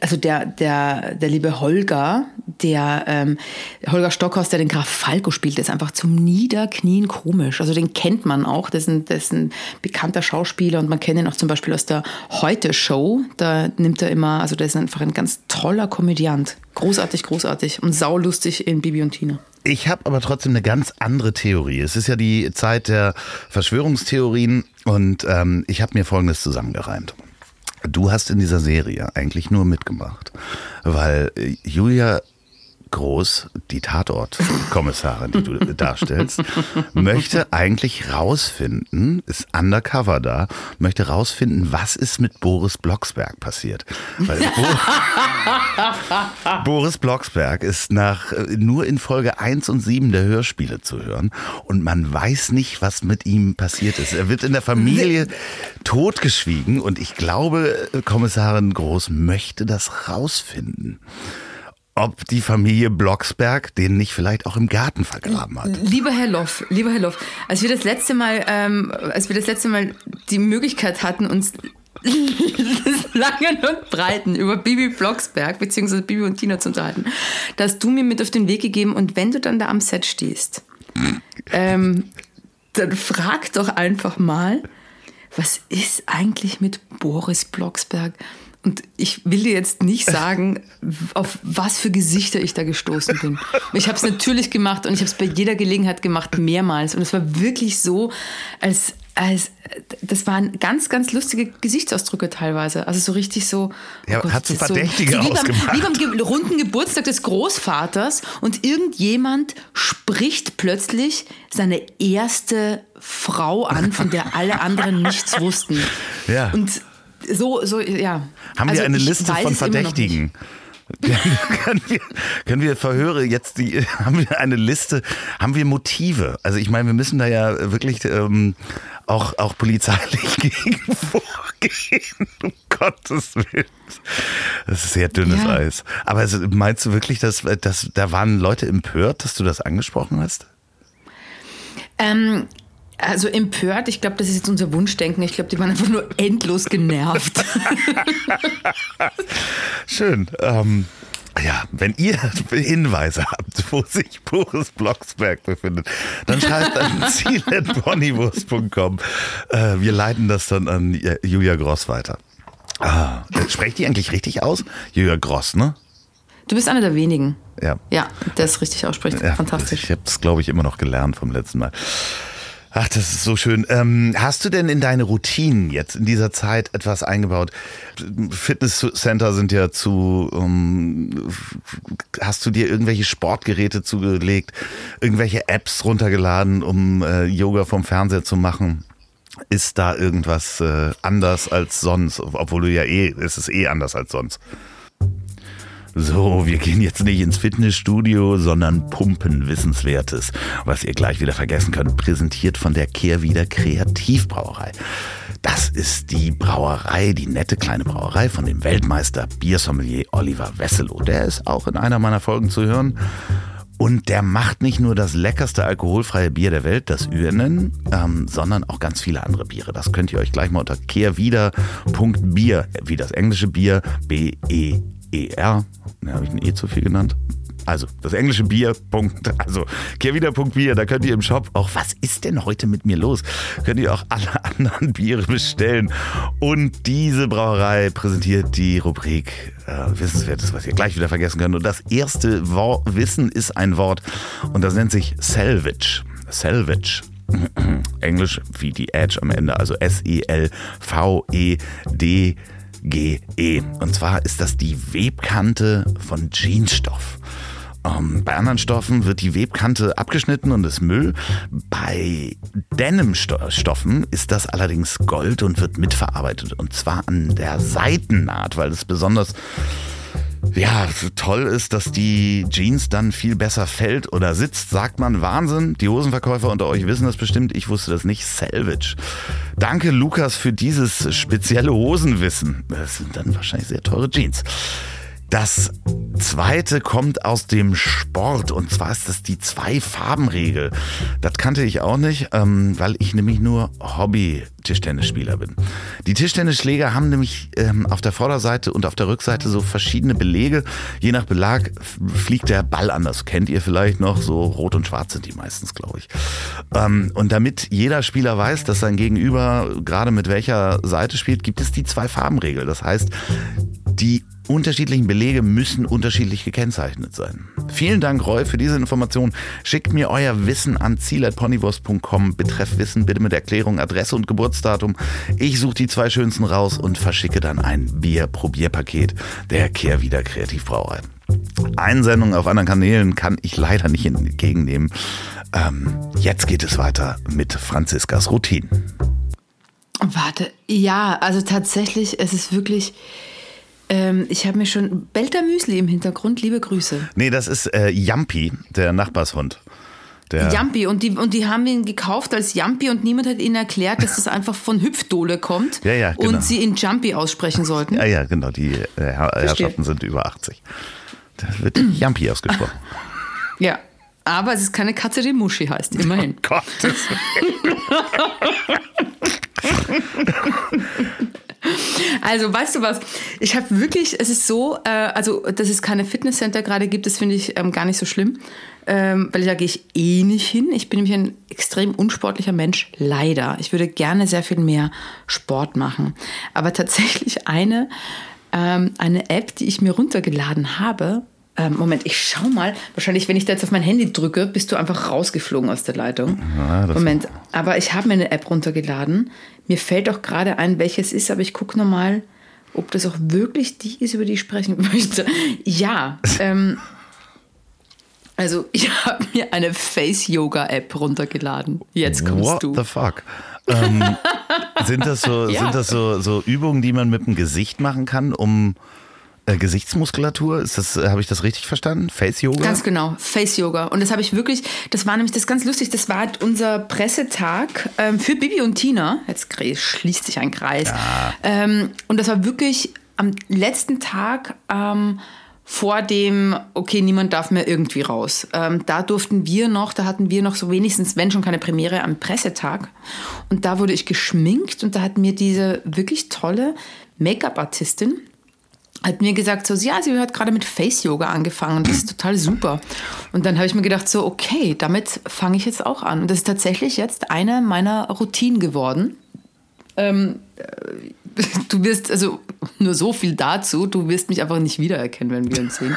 also der, der, der liebe Holger, der ähm, Holger Stockhaus, der den Graf Falco spielt, der ist einfach zum Niederknien komisch. Also den kennt man auch, das ist ein, das ist ein bekannter Schauspieler und man kennt ihn auch zum Beispiel aus der Heute-Show. Da nimmt er immer, also der ist einfach ein ganz toller Komödiant. Großartig, großartig und saulustig in Bibi und Tina. Ich habe aber trotzdem eine ganz andere Theorie. Es ist ja die Zeit der Verschwörungstheorien und ähm, ich habe mir Folgendes zusammengereimt. Du hast in dieser Serie eigentlich nur mitgemacht, weil Julia Groß, die Tatortkommissarin, die du darstellst, möchte eigentlich rausfinden, ist undercover da, möchte rausfinden, was ist mit Boris Blocksberg passiert. Weil Bo Boris Blocksberg ist nach nur in Folge 1 und 7 der Hörspiele zu hören und man weiß nicht, was mit ihm passiert ist. Er wird in der Familie totgeschwiegen und ich glaube, Kommissarin Groß möchte das rausfinden ob die Familie Blocksberg den nicht vielleicht auch im Garten vergraben hat. Lieber Herr Loff, lieber Herr Loff, als wir das letzte Mal, ähm, als wir das letzte Mal die Möglichkeit hatten, uns Langen und Breiten über Bibi Blocksberg bzw. Bibi und Tina zu unterhalten, da hast du mir mit auf den Weg gegeben und wenn du dann da am Set stehst, ähm, dann frag doch einfach mal, was ist eigentlich mit Boris Blocksberg? Und ich will dir jetzt nicht sagen, auf was für Gesichter ich da gestoßen bin. Ich habe es natürlich gemacht und ich habe es bei jeder Gelegenheit gemacht, mehrmals. Und es war wirklich so, als, als das waren ganz, ganz lustige Gesichtsausdrücke teilweise. Also so richtig so. Oh ja, Gott, hat so verdächtige so, wie ausgemacht. Beim, wie beim runden Geburtstag des Großvaters und irgendjemand spricht plötzlich seine erste Frau an, von der alle anderen nichts wussten. Ja. Und so, so, ja. Haben also wir eine Liste von Verdächtigen? können, wir, können wir Verhöre jetzt die haben wir eine Liste haben wir Motive also ich meine wir müssen da ja wirklich ähm, auch auch polizeilich gegen vorgehen um Gottes Willen das ist sehr dünnes ja. Eis aber also, meinst du wirklich dass, dass da waren Leute empört dass du das angesprochen hast ähm, also empört, ich glaube, das ist jetzt unser Wunschdenken. Ich glaube, die waren einfach nur endlos genervt. Schön. Ähm, ja, wenn ihr Hinweise habt, wo sich Boris Blocksberg befindet, dann schreibt an ziel.bonnywurst.com. Äh, wir leiten das dann an Julia Gross weiter. Ah, sprecht die eigentlich richtig aus? Julia Gross, ne? Du bist einer der wenigen. Ja. Ja, der es richtig ausspricht. Ja, Fantastisch. Ich habe es, glaube ich, immer noch gelernt vom letzten Mal. Ach, das ist so schön. Ähm, hast du denn in deine Routinen jetzt in dieser Zeit etwas eingebaut? Fitnesscenter sind ja zu. Um, hast du dir irgendwelche Sportgeräte zugelegt, irgendwelche Apps runtergeladen, um äh, Yoga vom Fernseher zu machen? Ist da irgendwas äh, anders als sonst? Obwohl du ja eh, es ist eh anders als sonst. So, wir gehen jetzt nicht ins Fitnessstudio, sondern pumpen Wissenswertes, was ihr gleich wieder vergessen könnt, präsentiert von der Kehrwieder Kreativbrauerei. Das ist die Brauerei, die nette kleine Brauerei von dem Weltmeister Biersommelier Oliver Wesselow. Der ist auch in einer meiner Folgen zu hören. Und der macht nicht nur das leckerste alkoholfreie Bier der Welt, das Ürnen, ähm, sondern auch ganz viele andere Biere. Das könnt ihr euch gleich mal unter kehrwieder.bier, wie das englische Bier, B-E E-R, ne, habe ich ein E zu viel genannt? Also das englische Bier. Punkt, also kehrwieder.bier, da könnt ihr im Shop auch, was ist denn heute mit mir los? Könnt ihr auch alle anderen Biere bestellen. Und diese Brauerei präsentiert die Rubrik äh, Wissenswertes, was ihr gleich wieder vergessen könnt. Und das erste Wort, Wissen ist ein Wort und das nennt sich Salvage. Salvage. Englisch wie die Edge am Ende, also S-E-L-V-E-D. G-E. Und zwar ist das die Webkante von Jeansstoff. Ähm, bei anderen Stoffen wird die Webkante abgeschnitten und ist Müll. Bei Denim-Stoffen ist das allerdings Gold und wird mitverarbeitet. Und zwar an der Seitennaht, weil es besonders ja, toll ist, dass die Jeans dann viel besser fällt oder sitzt, sagt man Wahnsinn. Die Hosenverkäufer unter euch wissen das bestimmt. Ich wusste das nicht. Salvage. Danke, Lukas, für dieses spezielle Hosenwissen. Das sind dann wahrscheinlich sehr teure Jeans. Das zweite kommt aus dem Sport und zwar ist das die Zwei-Farben-Regel. Das kannte ich auch nicht, ähm, weil ich nämlich nur Hobby-Tischtennisspieler bin. Die Tischtennisschläger haben nämlich ähm, auf der Vorderseite und auf der Rückseite so verschiedene Belege. Je nach Belag fliegt der Ball anders. Kennt ihr vielleicht noch? So rot und schwarz sind die meistens, glaube ich. Ähm, und damit jeder Spieler weiß, dass sein Gegenüber gerade mit welcher Seite spielt, gibt es die Zwei-Farben-Regel. Das heißt, die unterschiedlichen Belege müssen unterschiedlich gekennzeichnet sein. Vielen Dank, Roy, für diese Information. Schickt mir euer Wissen an ziel.ponywurst.com. Betreff Wissen bitte mit Erklärung, Adresse und Geburtsdatum. Ich suche die zwei schönsten raus und verschicke dann ein Bier-Probierpaket der Kehrwieder Kreativbrauerei. Einsendungen auf anderen Kanälen kann ich leider nicht entgegennehmen. Ähm, jetzt geht es weiter mit Franziskas Routine. Warte, ja, also tatsächlich, es ist wirklich ähm, ich habe mir schon Belter Müsli im Hintergrund. Liebe Grüße. Nee, das ist äh, Jampi, der Nachbarshund. Der Jampi und die, und die haben ihn gekauft als Jampi und niemand hat ihnen erklärt, dass das einfach von Hüpfdole kommt ja, ja, genau. und sie ihn Jumpy aussprechen sollten. Ja, ja, genau. Die äh, Herrschaften sind über 80. Da wird Jampi ausgesprochen. Ja, aber es ist keine Katze, die Muschi heißt, immerhin. Oh Gottes Also, weißt du was? Ich habe wirklich, es ist so, äh, also, dass es keine Fitnesscenter gerade gibt, das finde ich ähm, gar nicht so schlimm, ähm, weil da gehe ich eh nicht hin. Ich bin nämlich ein extrem unsportlicher Mensch, leider. Ich würde gerne sehr viel mehr Sport machen. Aber tatsächlich eine, ähm, eine App, die ich mir runtergeladen habe, ähm, Moment, ich schau mal. Wahrscheinlich, wenn ich da jetzt auf mein Handy drücke, bist du einfach rausgeflogen aus der Leitung. Ja, Moment, aber ich habe mir eine App runtergeladen. Mir fällt auch gerade ein, welches ist, aber ich gucke nochmal, ob das auch wirklich die ist, über die ich sprechen möchte. Ja, ähm, also ich habe mir eine Face-Yoga-App runtergeladen. Jetzt kommst What du. What the fuck? ähm, sind das, so, ja. sind das so, so Übungen, die man mit dem Gesicht machen kann, um äh, Gesichtsmuskulatur, ist das, äh, habe ich das richtig verstanden? Face Yoga? Ganz genau, Face Yoga. Und das habe ich wirklich, das war nämlich das ganz lustig, das war halt unser Pressetag ähm, für Bibi und Tina. Jetzt schließt sich ein Kreis. Ja. Ähm, und das war wirklich am letzten Tag ähm, vor dem, okay, niemand darf mehr irgendwie raus. Ähm, da durften wir noch, da hatten wir noch so wenigstens, wenn schon keine Premiere, am Pressetag. Und da wurde ich geschminkt und da hat mir diese wirklich tolle Make-up-Artistin, hat mir gesagt, so, ja, sie hat gerade mit Face Yoga angefangen das ist total super. Und dann habe ich mir gedacht, so, okay, damit fange ich jetzt auch an. Und das ist tatsächlich jetzt eine meiner Routinen geworden. Ähm, du wirst, also nur so viel dazu, du wirst mich einfach nicht wiedererkennen, wenn wir uns sehen.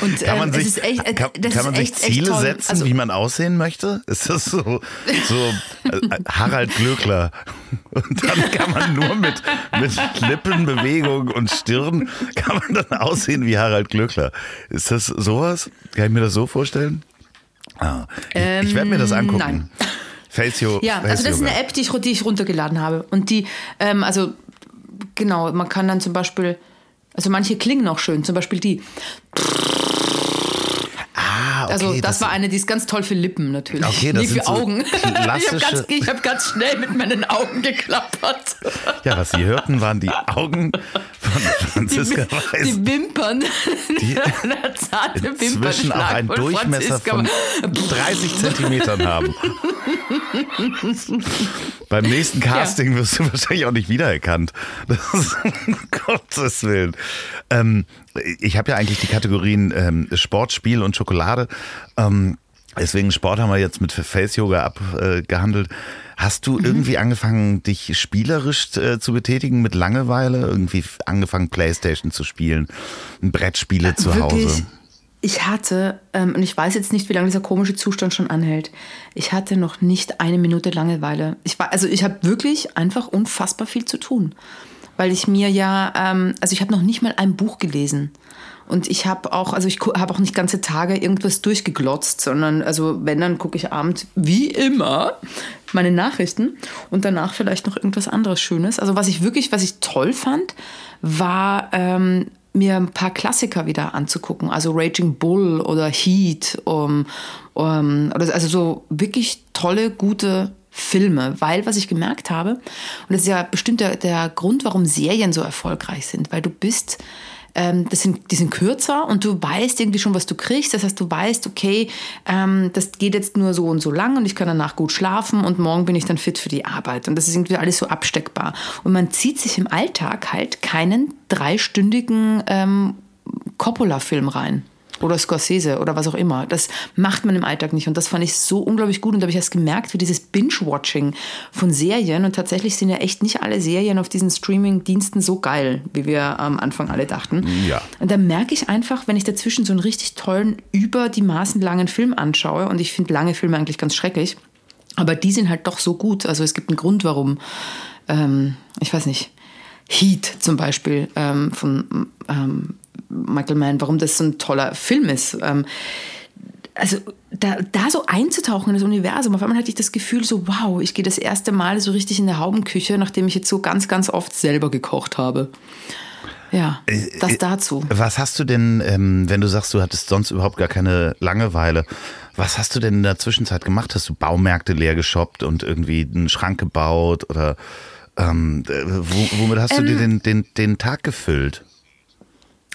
Und, kann man ähm, sich, echt, äh, kann, kann man sich Ziele setzen, also, wie man aussehen möchte? Ist das so, so äh, Harald Glöckler? Und dann kann man nur mit, mit Lippenbewegung und Stirn, kann man dann aussehen wie Harald Glöckler. Ist das sowas? Kann ich mir das so vorstellen? Ah, ich, ähm, ich werde mir das angucken. Nein. Yoga. Ja, also das ist eine App, die ich, die ich runtergeladen habe. Und die, ähm, also genau, man kann dann zum Beispiel, also manche klingen auch schön, zum Beispiel die. Ah, okay, also das, das, war eine, die ist ganz toll für Lippen natürlich. Okay, das für so Augen. Ich habe ganz, hab ganz, schnell mit meinen Augen geklappert. Ja, was Sie hörten, waren die Augen von Franziska die, Weiß. Die Wimpern. Die der zarte inzwischen auch einen Durchmesser von 30 Zentimetern haben. Beim nächsten Casting ja. wirst du wahrscheinlich auch nicht wiedererkannt. Das um Gottes Willen. Ähm, ich habe ja eigentlich die Kategorien ähm, Sport, Spiel und Schokolade. Ähm, deswegen Sport haben wir jetzt mit Face Yoga abgehandelt. Hast du mhm. irgendwie angefangen, dich spielerisch äh, zu betätigen mit Langeweile? Irgendwie angefangen, Playstation zu spielen, Brettspiele äh, zu Wirklich? Hause? Ich hatte, ähm, und ich weiß jetzt nicht, wie lange dieser komische Zustand schon anhält, ich hatte noch nicht eine Minute Langeweile. Ich war, also ich habe wirklich einfach unfassbar viel zu tun. Weil ich mir ja, ähm, also ich habe noch nicht mal ein Buch gelesen. Und ich habe auch, also ich habe auch nicht ganze Tage irgendwas durchgeglotzt, sondern also wenn, dann gucke ich abends wie immer meine Nachrichten und danach vielleicht noch irgendwas anderes Schönes. Also was ich wirklich, was ich toll fand, war ähm, mir ein paar Klassiker wieder anzugucken, also Raging Bull oder Heat, um, um, also so wirklich tolle, gute Filme, weil was ich gemerkt habe, und das ist ja bestimmt der, der Grund, warum Serien so erfolgreich sind, weil du bist ähm, das sind, die sind kürzer und du weißt irgendwie schon, was du kriegst. Das heißt, du weißt, okay, ähm, das geht jetzt nur so und so lang und ich kann danach gut schlafen und morgen bin ich dann fit für die Arbeit. Und das ist irgendwie alles so absteckbar. Und man zieht sich im Alltag halt keinen dreistündigen ähm, Coppola-Film rein oder Scorsese oder was auch immer. Das macht man im Alltag nicht. Und das fand ich so unglaublich gut. Und da habe ich erst gemerkt, wie dieses Binge-Watching von Serien, und tatsächlich sind ja echt nicht alle Serien auf diesen Streaming-Diensten so geil, wie wir am Anfang alle dachten. Ja. Und da merke ich einfach, wenn ich dazwischen so einen richtig tollen, über die Maßen langen Film anschaue, und ich finde lange Filme eigentlich ganz schrecklich, aber die sind halt doch so gut. Also es gibt einen Grund, warum, ähm, ich weiß nicht, Heat zum Beispiel ähm, von ähm, Michael Mann, warum das so ein toller Film ist. Ähm, also da, da so einzutauchen in das Universum, auf einmal hatte ich das Gefühl so, wow, ich gehe das erste Mal so richtig in der Haubenküche, nachdem ich jetzt so ganz, ganz oft selber gekocht habe. Ja, äh, das äh, dazu. Was hast du denn, ähm, wenn du sagst, du hattest sonst überhaupt gar keine Langeweile, was hast du denn in der Zwischenzeit gemacht? Hast du Baumärkte leer geshoppt und irgendwie einen Schrank gebaut oder ähm, äh, womit hast du dir ähm, den, den, den Tag gefüllt?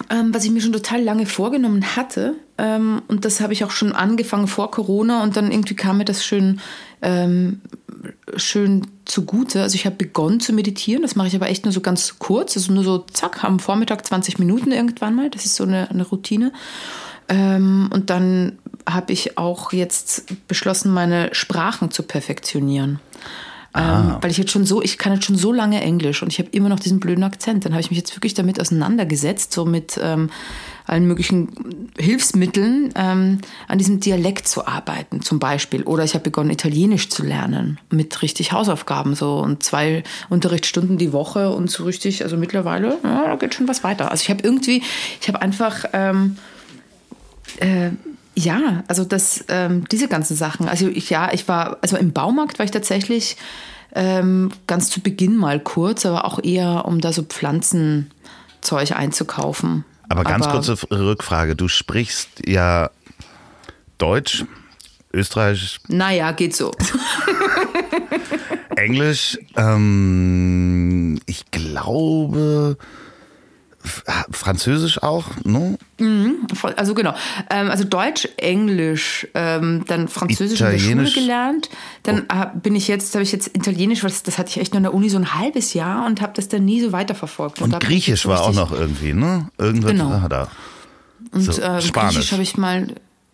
Ähm, was ich mir schon total lange vorgenommen hatte. Ähm, und das habe ich auch schon angefangen vor Corona und dann irgendwie kam mir das schön, ähm, schön zugute. Also ich habe begonnen zu meditieren, das mache ich aber echt nur so ganz kurz, also nur so zack, am Vormittag 20 Minuten irgendwann mal. Das ist so eine, eine Routine. Ähm, und dann habe ich auch jetzt beschlossen, meine Sprachen zu perfektionieren. Ah. Ähm, weil ich jetzt schon so, ich kann jetzt schon so lange Englisch und ich habe immer noch diesen blöden Akzent. Dann habe ich mich jetzt wirklich damit auseinandergesetzt, so mit ähm, allen möglichen Hilfsmitteln ähm, an diesem Dialekt zu arbeiten, zum Beispiel. Oder ich habe begonnen, Italienisch zu lernen mit richtig Hausaufgaben so und zwei Unterrichtsstunden die Woche und so richtig. Also mittlerweile, ja, geht schon was weiter. Also ich habe irgendwie, ich habe einfach ähm, äh, ja, also das, ähm, diese ganzen Sachen. Also ich, ja, ich war, also im Baumarkt war ich tatsächlich ähm, ganz zu Beginn mal kurz, aber auch eher, um da so Pflanzenzeug einzukaufen. Aber ganz aber, kurze Rückfrage. Du sprichst ja Deutsch, Österreichisch. Naja, geht so. Englisch. Ähm, ich glaube, Französisch auch, ne? Mhm, also genau. Ähm, also Deutsch, Englisch, ähm, dann Französisch in der Schule gelernt. Dann oh. bin ich jetzt, habe ich jetzt Italienisch, das, das hatte ich echt nur in der Uni so ein halbes Jahr und habe das dann nie so weiterverfolgt. Und, und Griechisch war auch noch irgendwie, ne? Irgendwas genau. da. Und so, äh, Spanisch habe ich mal,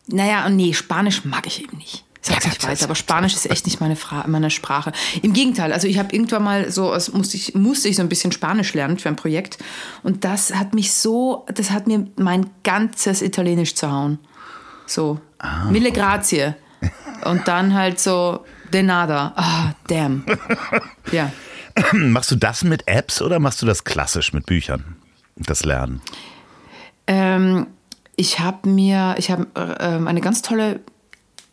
naja, nee, Spanisch mag ich eben nicht. Sag ich weiter, aber Spanisch ist echt nicht meine, Fra meine Sprache. Im Gegenteil, also ich habe irgendwann mal so, also musste ich, musste ich so ein bisschen Spanisch lernen für ein Projekt. Und das hat mich so, das hat mir mein ganzes Italienisch zerhauen. So, ah. mille grazie. Und dann halt so, de nada. Ah, damn. Ja. Machst du das mit Apps oder machst du das klassisch mit Büchern? Das Lernen? Ähm, ich habe mir, ich habe äh, eine ganz tolle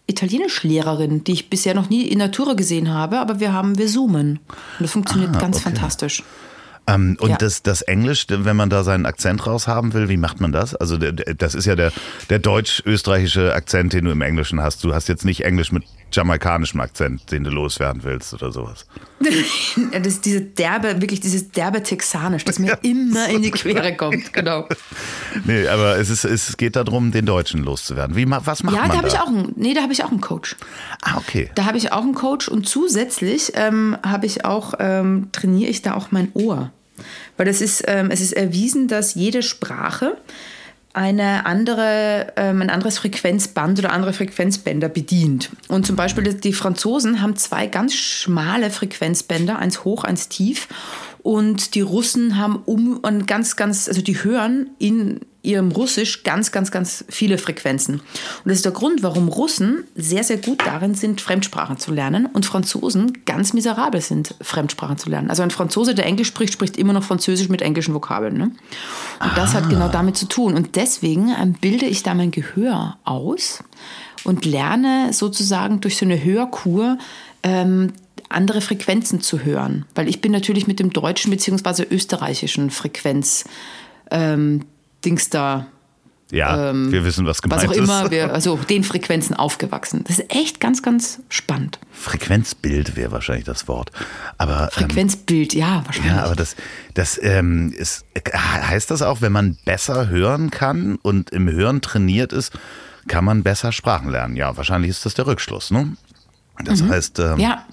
Italienischlehrerin, die ich bisher noch nie in Natura gesehen habe, aber wir haben, wir zoomen. Und das funktioniert ah, ganz okay. fantastisch. Ähm, und ja. das, das Englisch, wenn man da seinen Akzent raushaben will, wie macht man das? Also das ist ja der, der deutsch-österreichische Akzent, den du im Englischen hast. Du hast jetzt nicht Englisch mit jamaikanischem Akzent, den du loswerden willst oder sowas. das ist diese derbe, wirklich dieses derbe Texanisch, das mir ja. immer in die Quere kommt, genau. Nee, aber es, ist, es geht darum, den Deutschen loszuwerden. Wie, was macht ja, man da? Habe ich auch einen, nee, da habe ich auch einen Coach. Ah, okay. Da habe ich auch einen Coach und zusätzlich ähm, habe ich auch, ähm, trainiere ich da auch mein Ohr. Weil das ist, ähm, es ist erwiesen, dass jede Sprache eine andere, ähm, ein anderes Frequenzband oder andere Frequenzbänder bedient. Und zum Beispiel die Franzosen haben zwei ganz schmale Frequenzbänder, eins hoch, eins tief. Und die Russen haben um und ganz, ganz, also die hören in ihrem Russisch ganz, ganz, ganz viele Frequenzen. Und das ist der Grund, warum Russen sehr, sehr gut darin sind, Fremdsprachen zu lernen und Franzosen ganz miserabel sind, Fremdsprachen zu lernen. Also ein Franzose, der Englisch spricht, spricht immer noch Französisch mit englischen Vokabeln. Ne? Und ah. das hat genau damit zu tun. Und deswegen ähm, bilde ich da mein Gehör aus und lerne sozusagen durch so eine Hörkur ähm, andere Frequenzen zu hören. Weil ich bin natürlich mit dem deutschen bzw. österreichischen Frequenz ähm, Dings da. Ja, ähm, wir wissen, was gemeint ist. Was auch immer, wir, also den Frequenzen aufgewachsen. Das ist echt ganz, ganz spannend. Frequenzbild wäre wahrscheinlich das Wort. Aber, ähm, Frequenzbild, ähm, ja, wahrscheinlich. Ja, aber das, das ähm, ist, heißt das auch, wenn man besser hören kann und im Hören trainiert ist, kann man besser Sprachen lernen? Ja, wahrscheinlich ist das der Rückschluss, ne? Das mhm. heißt. Ähm, ja.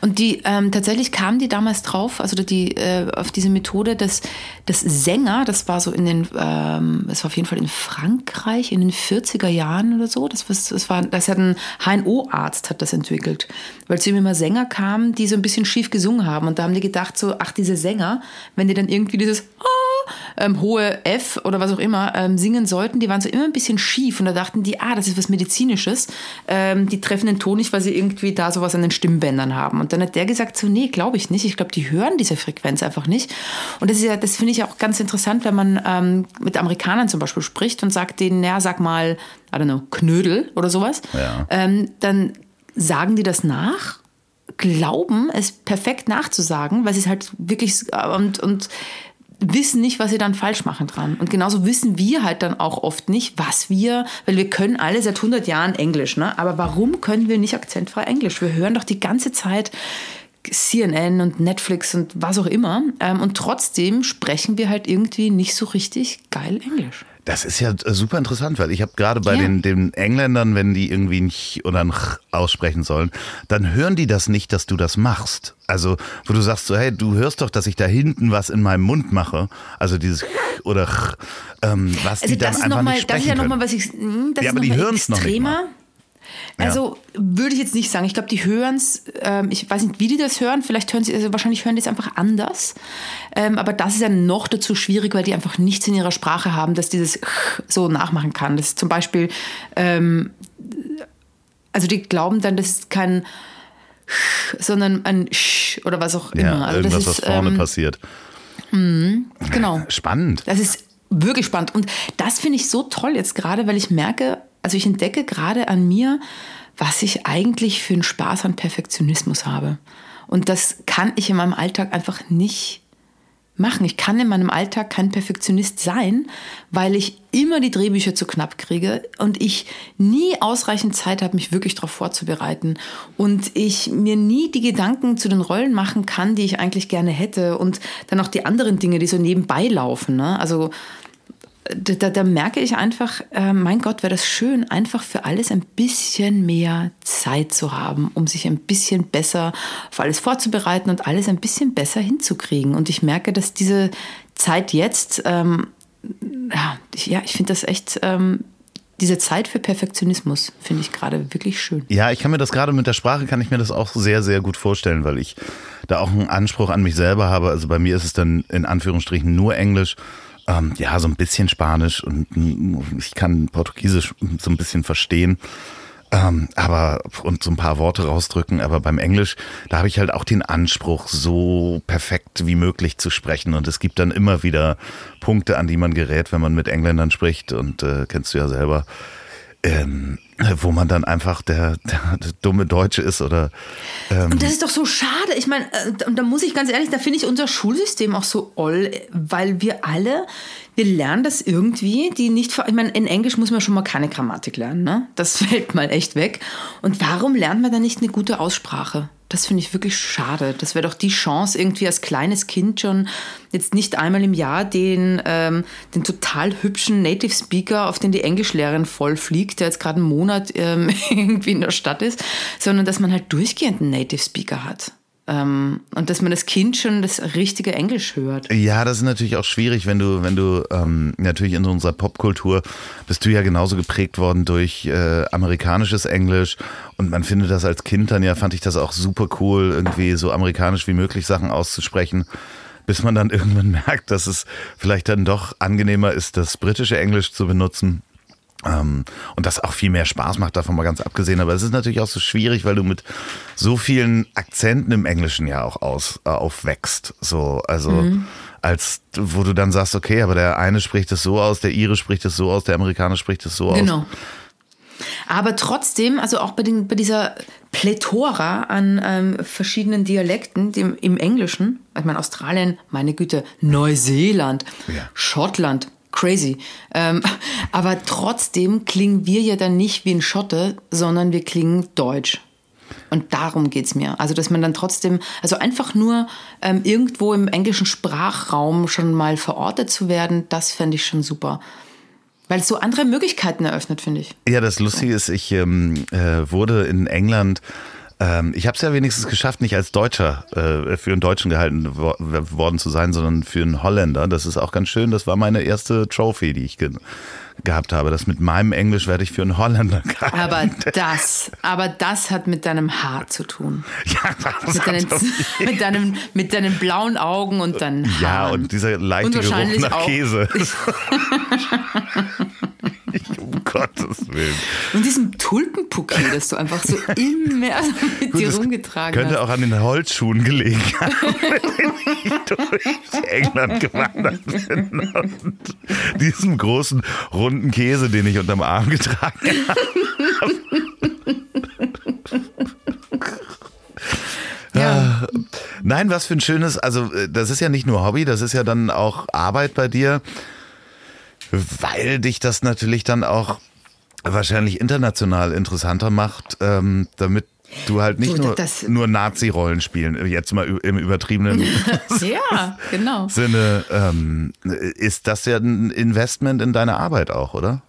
Und die ähm, tatsächlich kamen die damals drauf, also die äh, auf diese Methode, dass, dass Sänger, das war so in den, ähm, das war auf jeden Fall in Frankreich in den 40er Jahren oder so. Das, was, das war, das hat ein HNO-Arzt hat das entwickelt, weil zu ihm immer Sänger kamen, die so ein bisschen schief gesungen haben. Und da haben die gedacht so, ach diese Sänger, wenn die dann irgendwie dieses oh, ähm, hohe F oder was auch immer ähm, singen sollten, die waren so immer ein bisschen schief und da dachten die, ah, das ist was Medizinisches. Ähm, die treffen den Ton nicht, weil sie irgendwie da sowas an den Stimmbändern haben. Und dann hat der gesagt, so, nee, glaube ich nicht. Ich glaube, die hören diese Frequenz einfach nicht. Und das ist ja, das finde ich auch ganz interessant, wenn man ähm, mit Amerikanern zum Beispiel spricht und sagt denen, ja, sag mal, I don't know, Knödel oder sowas. Ja. Ähm, dann sagen die das nach glauben, es perfekt nachzusagen, weil sie es halt wirklich und, und wissen nicht, was sie dann falsch machen dran. Und genauso wissen wir halt dann auch oft nicht, was wir, weil wir können alle seit 100 Jahren Englisch, ne? Aber warum können wir nicht akzentfrei Englisch? Wir hören doch die ganze Zeit CNN und Netflix und was auch immer. Ähm, und trotzdem sprechen wir halt irgendwie nicht so richtig geil Englisch. Das ist ja super interessant, weil ich habe gerade bei ja. den, den Engländern, wenn die irgendwie nicht oder ein Ch aussprechen sollen, dann hören die das nicht, dass du das machst. Also, wo du sagst so, hey, du hörst doch, dass ich da hinten was in meinem Mund mache. Also dieses Ch oder Ch, ähm, was also die dann einfach mal, nicht sprechen Das ist ja nochmal, was ich, hm, das ja, aber die hören es noch nicht mal. Also ja. würde ich jetzt nicht sagen. Ich glaube, die hören es, ähm, ich weiß nicht, wie die das hören. Vielleicht hören sie, also wahrscheinlich hören die es einfach anders. Ähm, aber das ist ja noch dazu schwierig, weil die einfach nichts in ihrer Sprache haben, dass dieses so nachmachen kann. Das ist zum Beispiel, ähm, also die glauben dann, das ist kein sondern ein Sch oder was auch ja, immer. Also irgendwas, ist, was vorne ähm, passiert. Mh, genau. Spannend. Das ist wirklich spannend. Und das finde ich so toll jetzt gerade, weil ich merke, also ich entdecke gerade an mir, was ich eigentlich für einen Spaß an Perfektionismus habe. Und das kann ich in meinem Alltag einfach nicht machen. Ich kann in meinem Alltag kein Perfektionist sein, weil ich immer die Drehbücher zu knapp kriege und ich nie ausreichend Zeit habe, mich wirklich darauf vorzubereiten und ich mir nie die Gedanken zu den Rollen machen kann, die ich eigentlich gerne hätte und dann auch die anderen Dinge, die so nebenbei laufen. Ne? Also da, da, merke ich einfach, äh, mein Gott, wäre das schön, einfach für alles ein bisschen mehr Zeit zu haben, um sich ein bisschen besser auf alles vorzubereiten und alles ein bisschen besser hinzukriegen. Und ich merke, dass diese Zeit jetzt, ähm, ja, ich, ja, ich finde das echt. Ähm, diese Zeit für Perfektionismus finde ich gerade wirklich schön. Ja, ich kann mir das gerade mit der Sprache, kann ich mir das auch sehr, sehr gut vorstellen, weil ich da auch einen Anspruch an mich selber habe. Also bei mir ist es dann in Anführungsstrichen nur Englisch ähm, ja, so ein bisschen Spanisch und ich kann Portugiesisch so ein bisschen verstehen. Ähm, aber und so ein paar Worte rausdrücken, aber beim Englisch, da habe ich halt auch den Anspruch, so perfekt wie möglich zu sprechen. Und es gibt dann immer wieder Punkte, an die man gerät, wenn man mit Engländern spricht. Und äh, kennst du ja selber. Ähm, wo man dann einfach der, der, der dumme Deutsche ist oder. Ähm und das ist doch so schade. Ich meine, äh, und da muss ich ganz ehrlich, da finde ich unser Schulsystem auch so oll, weil wir alle, wir lernen das irgendwie, die nicht. Ich meine, in Englisch muss man schon mal keine Grammatik lernen, ne? Das fällt mal echt weg. Und warum lernt man da nicht eine gute Aussprache? Das finde ich wirklich schade. Das wäre doch die Chance, irgendwie als kleines Kind schon jetzt nicht einmal im Jahr den, ähm, den total hübschen Native Speaker, auf den die Englischlehrerin voll fliegt, der jetzt gerade einen Monat ähm, irgendwie in der Stadt ist, sondern dass man halt durchgehend einen Native Speaker hat. Ähm, und dass man das Kind schon das richtige Englisch hört. Ja, das ist natürlich auch schwierig, wenn du, wenn du ähm, natürlich in unserer Popkultur bist du ja genauso geprägt worden durch äh, amerikanisches Englisch und man findet das als Kind dann ja, fand ich das auch super cool, irgendwie so amerikanisch wie möglich Sachen auszusprechen bis man dann irgendwann merkt, dass es vielleicht dann doch angenehmer ist, das britische Englisch zu benutzen. Ähm, und das auch viel mehr Spaß macht, davon mal ganz abgesehen. Aber es ist natürlich auch so schwierig, weil du mit so vielen Akzenten im Englischen ja auch aus, äh, aufwächst. So, also mhm. als wo du dann sagst, okay, aber der eine spricht es so aus, der Ire spricht es so aus, der Amerikaner spricht es so genau. aus. Genau. Aber trotzdem, also auch bei, den, bei dieser Plethora an ähm, verschiedenen Dialekten die im, Englischen, ich meine Australien, meine Güte, Neuseeland, ja. Schottland, crazy. Ähm, aber trotzdem klingen wir ja dann nicht wie ein Schotte, sondern wir klingen deutsch. Und darum geht es mir. Also, dass man dann trotzdem, also einfach nur ähm, irgendwo im englischen Sprachraum schon mal verortet zu werden, das fände ich schon super. Weil es so andere Möglichkeiten eröffnet, finde ich. Ja, das Lustige ist, ich ähm, äh, wurde in England ähm, ich habe es ja wenigstens geschafft, nicht als Deutscher äh, für einen Deutschen gehalten wo worden zu sein, sondern für einen Holländer. Das ist auch ganz schön. Das war meine erste Trophy, die ich ge gehabt habe. Das mit meinem Englisch werde ich für einen Holländer gehalten. Aber das, aber das hat mit deinem Haar zu tun. Ja, das mit, deinen, mit, deinem, mit deinen blauen Augen und deinen Haaren. Ja, und dieser leichte und Geruch nach Käse. Um Gottes Willen. Und diesem Tulpenbouquet, das du einfach so immer mit Gut, dir rumgetragen könnte hast. auch an den Holzschuhen gelegen haben, wenn ich durch England gewandert bin. Und diesem großen, runden Käse, den ich unterm Arm getragen habe. Ja. Ah, nein, was für ein schönes, also äh, das ist ja nicht nur Hobby, das ist ja dann auch Arbeit bei dir weil dich das natürlich dann auch wahrscheinlich international interessanter macht, ähm, damit du halt nicht nur, nur Nazi-Rollen spielen, jetzt mal im übertriebenen ja, genau. Sinne. Ähm, ist das ja ein Investment in deine Arbeit auch, oder?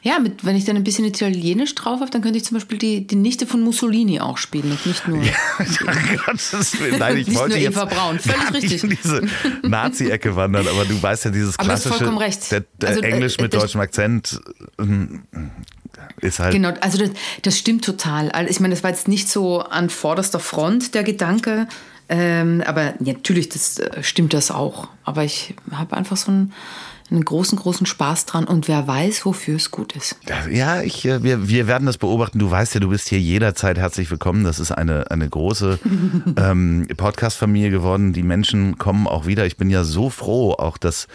Ja, mit, wenn ich dann ein bisschen Italienisch drauf habe, dann könnte ich zum Beispiel die, die Nichte von Mussolini auch spielen und nicht nur. Ja, Willen. Nein, ich nicht wollte nur Eva Braun. Völlig richtig. in diese Nazi-Ecke wandern, aber du weißt ja, dieses klassische der, der also, äh, Englisch mit deutschem Akzent ähm, ist halt. Genau, also das, das stimmt total. Also ich meine, das war jetzt nicht so an vorderster Front der Gedanke, ähm, aber ja, natürlich, das äh, stimmt das auch. Aber ich habe einfach so ein einen großen, großen Spaß dran und wer weiß, wofür es gut ist. Ja, ich, äh, wir, wir werden das beobachten. Du weißt ja, du bist hier jederzeit herzlich willkommen. Das ist eine, eine große ähm, Podcast-Familie geworden. Die Menschen kommen auch wieder. Ich bin ja so froh, auch dass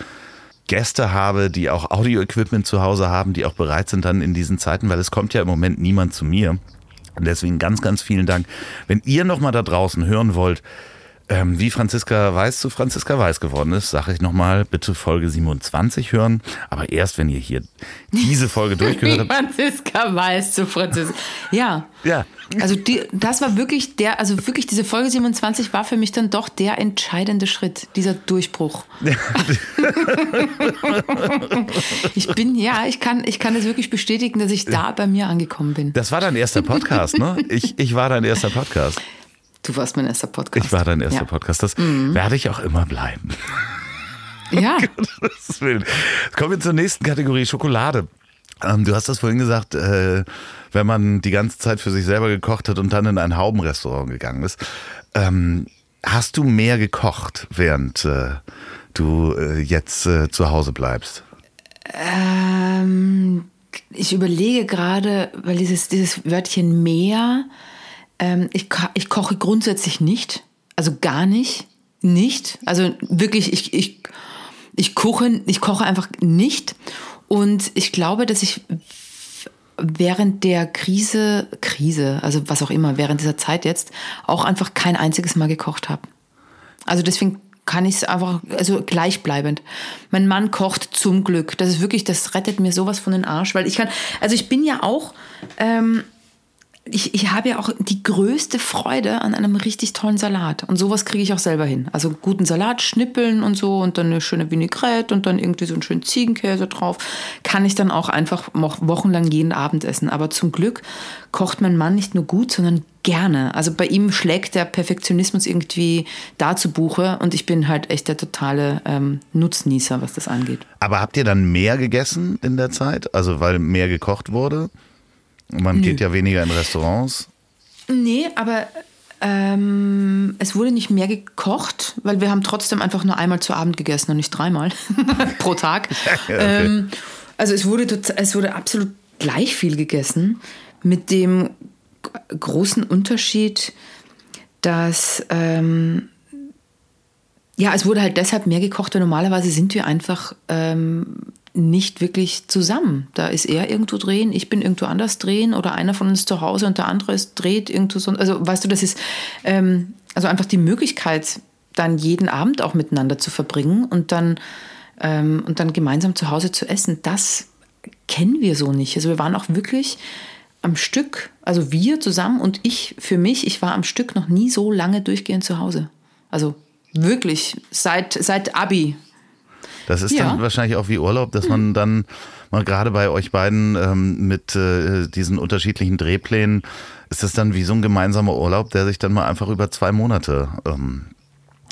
Gäste habe, die auch Audio-Equipment zu Hause haben, die auch bereit sind dann in diesen Zeiten, weil es kommt ja im Moment niemand zu mir. Und deswegen ganz, ganz vielen Dank. Wenn ihr nochmal da draußen hören wollt, ähm, wie Franziska Weiß zu Franziska Weiß geworden ist, sage ich nochmal, bitte Folge 27 hören. Aber erst, wenn ihr hier diese Folge durchgehört habt. Franziska Weiß zu Franziska. Ja. Ja. Also die, das war wirklich der, also wirklich diese Folge 27 war für mich dann doch der entscheidende Schritt, dieser Durchbruch. ich bin, ja, ich kann, ich kann es wirklich bestätigen, dass ich da bei mir angekommen bin. Das war dein erster Podcast, ne? Ich, ich war dein erster Podcast. Du warst mein erster Podcast. Ich war dein erster ja. Podcast. Das mhm. werde ich auch immer bleiben. Ja. Kommen wir zur nächsten Kategorie, Schokolade. Ähm, du hast das vorhin gesagt, äh, wenn man die ganze Zeit für sich selber gekocht hat und dann in ein Haubenrestaurant gegangen ist. Ähm, hast du mehr gekocht, während äh, du äh, jetzt äh, zu Hause bleibst? Ähm, ich überlege gerade, weil dieses, dieses Wörtchen mehr ähm, ich, ich koche grundsätzlich nicht, also gar nicht, nicht. Also wirklich, ich, ich, ich, koche, ich koche einfach nicht. Und ich glaube, dass ich während der Krise, Krise, also was auch immer, während dieser Zeit jetzt, auch einfach kein einziges Mal gekocht habe. Also deswegen kann ich es einfach, also gleichbleibend. Mein Mann kocht zum Glück. Das ist wirklich, das rettet mir sowas von den Arsch, weil ich kann, also ich bin ja auch, ähm, ich, ich habe ja auch die größte Freude an einem richtig tollen Salat. Und sowas kriege ich auch selber hin. Also guten Salat schnippeln und so und dann eine schöne Vinaigrette und dann irgendwie so einen schönen Ziegenkäse drauf. Kann ich dann auch einfach wochenlang jeden Abend essen. Aber zum Glück kocht mein Mann nicht nur gut, sondern gerne. Also bei ihm schlägt der Perfektionismus irgendwie da zu Buche und ich bin halt echt der totale ähm, Nutznießer, was das angeht. Aber habt ihr dann mehr gegessen in der Zeit? Also weil mehr gekocht wurde? Man Nö. geht ja weniger in Restaurants. Nee, aber ähm, es wurde nicht mehr gekocht, weil wir haben trotzdem einfach nur einmal zu Abend gegessen und nicht dreimal pro Tag. okay. ähm, also es wurde, es wurde absolut gleich viel gegessen mit dem großen Unterschied, dass ähm, ja, es wurde halt deshalb mehr gekocht, weil normalerweise sind wir einfach ähm, nicht wirklich zusammen. Da ist er irgendwo drehen, ich bin irgendwo anders drehen oder einer von uns zu Hause und der andere ist dreht irgendwo so. Also weißt du, das ist ähm, also einfach die Möglichkeit, dann jeden Abend auch miteinander zu verbringen und dann, ähm, und dann gemeinsam zu Hause zu essen. Das kennen wir so nicht. Also wir waren auch wirklich am Stück, also wir zusammen und ich für mich, ich war am Stück noch nie so lange durchgehend zu Hause. Also wirklich seit, seit Abi das ist ja. dann wahrscheinlich auch wie Urlaub, dass man dann mal gerade bei euch beiden ähm, mit äh, diesen unterschiedlichen Drehplänen, ist das dann wie so ein gemeinsamer Urlaub, der sich dann mal einfach über zwei Monate ähm,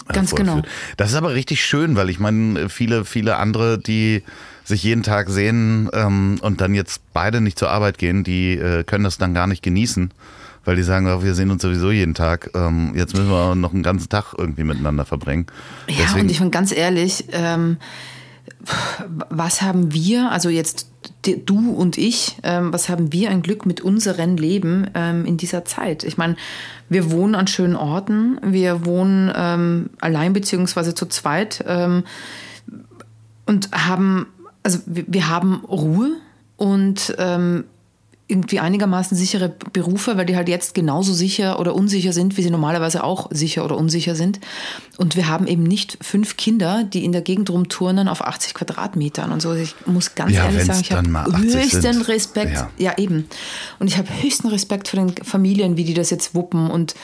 Ganz genau. Das ist aber richtig schön, weil ich meine, viele, viele andere, die sich jeden Tag sehen ähm, und dann jetzt beide nicht zur Arbeit gehen, die äh, können das dann gar nicht genießen weil die sagen, oh, wir sehen uns sowieso jeden Tag. Ähm, jetzt müssen wir noch einen ganzen Tag irgendwie miteinander verbringen. Ja, Deswegen, und ich bin ganz ehrlich, ähm, was haben wir, also jetzt du und ich, ähm, was haben wir ein Glück mit unserem Leben ähm, in dieser Zeit? Ich meine, wir wohnen an schönen Orten, wir wohnen ähm, allein beziehungsweise zu zweit ähm, und haben, also wir, wir haben Ruhe und ähm, irgendwie einigermaßen sichere Berufe, weil die halt jetzt genauso sicher oder unsicher sind, wie sie normalerweise auch sicher oder unsicher sind. Und wir haben eben nicht fünf Kinder, die in der Gegend rumturnen auf 80 Quadratmetern und so. Ich muss ganz ja, ehrlich sagen, ich habe höchsten sind. Respekt. Ja. ja. eben. Und ich habe höchsten Respekt vor den Familien, wie die das jetzt wuppen und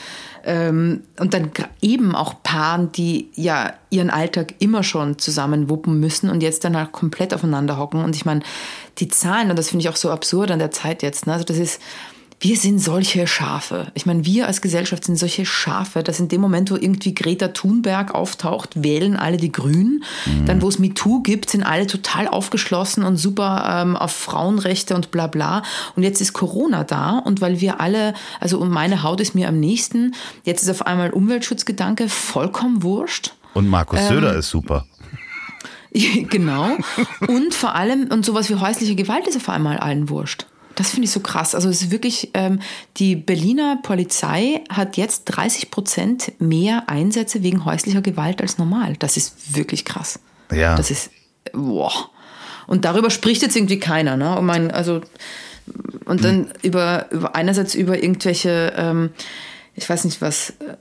und dann eben auch Paaren, die ja ihren Alltag immer schon zusammen wuppen müssen und jetzt dann komplett aufeinander hocken. Und ich meine, die Zahlen, und das finde ich auch so absurd an der Zeit jetzt, ne? also das ist wir sind solche Schafe. Ich meine, wir als Gesellschaft sind solche Schafe, dass in dem Moment, wo irgendwie Greta Thunberg auftaucht, wählen alle die Grünen. Mhm. Dann, wo es MeToo gibt, sind alle total aufgeschlossen und super ähm, auf Frauenrechte und bla bla. Und jetzt ist Corona da und weil wir alle, also und meine Haut ist mir am nächsten, jetzt ist auf einmal Umweltschutzgedanke vollkommen wurscht. Und Markus ähm, Söder ist super. genau. Und vor allem, und sowas wie häusliche Gewalt ist auf einmal allen wurscht. Das finde ich so krass. Also es ist wirklich, ähm, die Berliner Polizei hat jetzt 30 Prozent mehr Einsätze wegen häuslicher Gewalt als normal. Das ist wirklich krass. Ja. Das ist, boah. Und darüber spricht jetzt irgendwie keiner. Ne? Und, mein, also, und dann hm. über, über einerseits über irgendwelche, ähm, ich weiß nicht was, äh,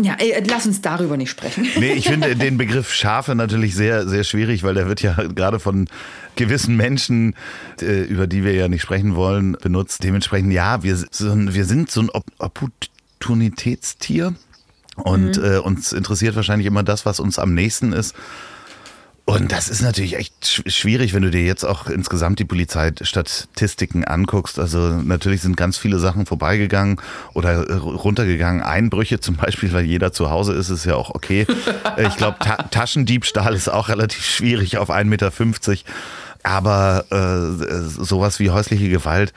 ja, ey, lass uns darüber nicht sprechen. Nee, ich finde den Begriff Schafe natürlich sehr, sehr schwierig, weil der wird ja gerade von gewissen Menschen, äh, über die wir ja nicht sprechen wollen, benutzt. Dementsprechend, ja, wir, wir sind so ein Opportunitätstier und mhm. äh, uns interessiert wahrscheinlich immer das, was uns am nächsten ist. Und das ist natürlich echt schwierig, wenn du dir jetzt auch insgesamt die Polizeistatistiken anguckst. Also natürlich sind ganz viele Sachen vorbeigegangen oder äh, runtergegangen. Einbrüche zum Beispiel, weil jeder zu Hause ist, ist ja auch okay. Ich glaube, Ta Taschendiebstahl ist auch relativ schwierig auf 1,50 Meter. Aber äh, sowas wie häusliche Gewalt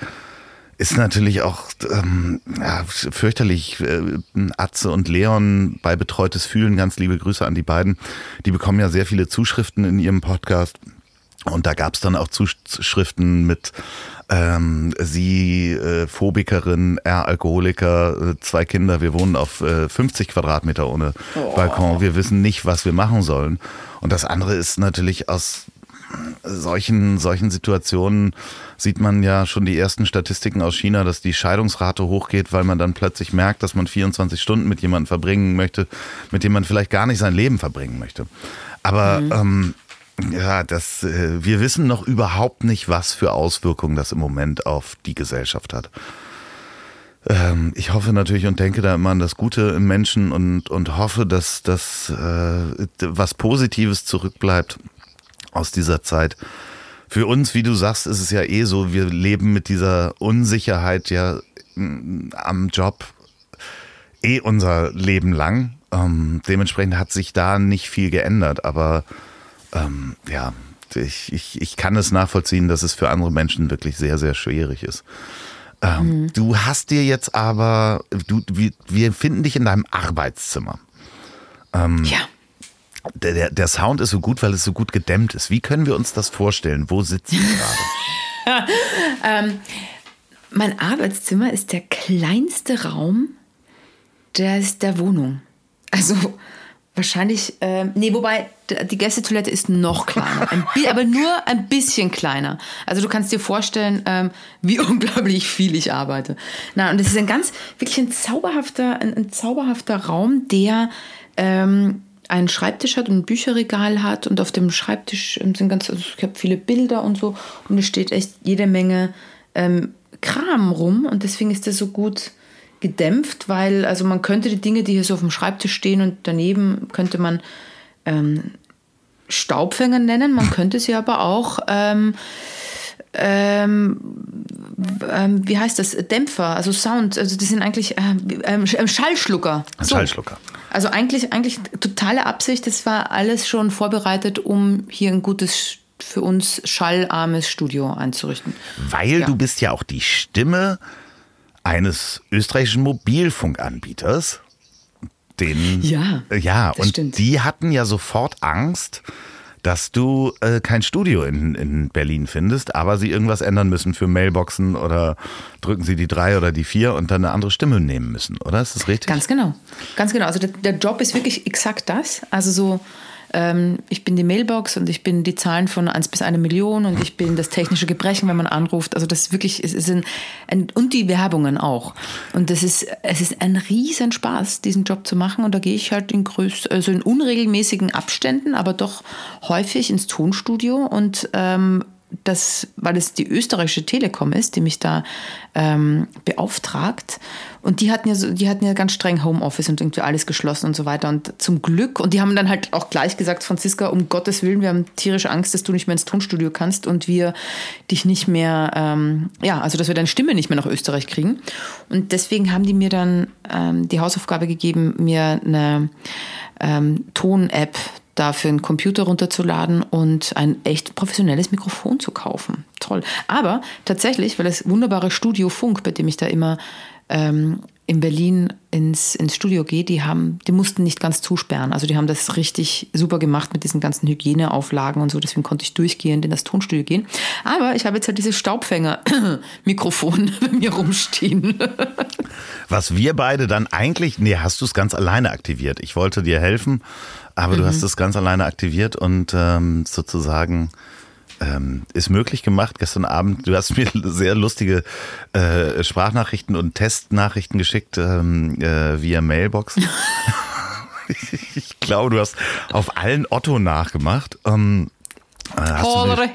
ist natürlich auch ähm, ja, fürchterlich. Äh, Atze und Leon bei Betreutes Fühlen, ganz liebe Grüße an die beiden. Die bekommen ja sehr viele Zuschriften in ihrem Podcast. Und da gab es dann auch Zuschriften mit ähm, sie äh, Phobikerin, er Alkoholiker, äh, zwei Kinder, wir wohnen auf äh, 50 Quadratmeter ohne oh. Balkon, wir wissen nicht, was wir machen sollen. Und das andere ist natürlich aus solchen, solchen Situationen sieht man ja schon die ersten Statistiken aus China, dass die Scheidungsrate hochgeht, weil man dann plötzlich merkt, dass man 24 Stunden mit jemandem verbringen möchte, mit dem man vielleicht gar nicht sein Leben verbringen möchte. Aber mhm. ähm, ja, das, äh, wir wissen noch überhaupt nicht, was für Auswirkungen das im Moment auf die Gesellschaft hat. ähm, ich hoffe natürlich und denke da immer an das Gute im Menschen und, und hoffe, dass das äh, was Positives zurückbleibt aus dieser Zeit. Für uns, wie du sagst, ist es ja eh so, wir leben mit dieser Unsicherheit ja am Job eh unser Leben lang. Ähm, dementsprechend hat sich da nicht viel geändert, aber ähm, ja, ich, ich, ich kann es nachvollziehen, dass es für andere Menschen wirklich sehr, sehr schwierig ist. Ähm, mhm. Du hast dir jetzt aber, du, wir, wir finden dich in deinem Arbeitszimmer. Ähm, ja. Der, der, der, Sound ist so gut, weil es so gut gedämmt ist. Wie können wir uns das vorstellen? Wo sitzt du gerade? ähm, mein Arbeitszimmer ist der kleinste Raum der, der Wohnung. Also Wahrscheinlich, äh, nee, wobei die Gästetoilette ist noch kleiner, ein, aber nur ein bisschen kleiner. Also du kannst dir vorstellen, ähm, wie unglaublich viel ich arbeite. Na, und es ist ein ganz, wirklich ein zauberhafter, ein, ein zauberhafter Raum, der ähm, einen Schreibtisch hat und ein Bücherregal hat und auf dem Schreibtisch ähm, sind ganz, also ich habe viele Bilder und so und es steht echt jede Menge ähm, Kram rum und deswegen ist das so gut gedämpft, weil also man könnte die Dinge, die hier so auf dem Schreibtisch stehen und daneben könnte man ähm, Staubfänger nennen, man könnte sie aber auch ähm, ähm, ähm, wie heißt das? Dämpfer, also Sound, also das sind eigentlich äh, ähm, Schallschlucker. So. Schallschlucker. Also eigentlich, eigentlich totale Absicht, das war alles schon vorbereitet, um hier ein gutes für uns schallarmes Studio einzurichten. Weil ja. du bist ja auch die Stimme eines österreichischen Mobilfunkanbieters. Den, ja, ja und stimmt. die hatten ja sofort Angst, dass du äh, kein Studio in, in Berlin findest, aber sie irgendwas ändern müssen für Mailboxen oder drücken sie die drei oder die vier und dann eine andere Stimme nehmen müssen, oder? Ist das richtig? Ganz genau. Ganz genau. Also der, der Job ist wirklich exakt das. Also so ähm, ich bin die Mailbox und ich bin die Zahlen von 1 bis 1 Million und ich bin das technische Gebrechen, wenn man anruft. Also das wirklich, es ist ein, ein, und die Werbungen auch. Und das ist, es ist ein riesen Spaß, diesen Job zu machen. Und da gehe ich halt in größt, also in unregelmäßigen Abständen, aber doch häufig ins Tonstudio und ähm, das, weil es die österreichische Telekom ist, die mich da ähm, beauftragt. Und die hatten ja so, die hatten ja ganz streng Homeoffice und irgendwie alles geschlossen und so weiter. Und zum Glück, und die haben dann halt auch gleich gesagt, Franziska, um Gottes Willen, wir haben tierische Angst, dass du nicht mehr ins Tonstudio kannst und wir dich nicht mehr, ähm, ja, also dass wir deine Stimme nicht mehr nach Österreich kriegen. Und deswegen haben die mir dann ähm, die Hausaufgabe gegeben, mir eine ähm, Ton-App dafür einen Computer runterzuladen und ein echt professionelles Mikrofon zu kaufen. Toll. Aber tatsächlich, weil das wunderbare Studio Funk, bei dem ich da immer ähm, in Berlin ins, ins Studio gehe, die haben, die mussten nicht ganz zusperren. Also die haben das richtig super gemacht mit diesen ganzen Hygieneauflagen und so. Deswegen konnte ich durchgehend in das Tonstudio gehen. Aber ich habe jetzt halt dieses Staubfänger-Mikrofon bei mir rumstehen. Was wir beide dann eigentlich, nee, hast du es ganz alleine aktiviert. Ich wollte dir helfen aber mhm. du hast es ganz alleine aktiviert und ähm, sozusagen ähm, ist möglich gemacht. Gestern Abend, du hast mir sehr lustige äh, Sprachnachrichten und Testnachrichten geschickt ähm, äh, via Mailbox. ich, ich glaube, du hast auf allen Otto nachgemacht. Ähm, äh, hast, du mir,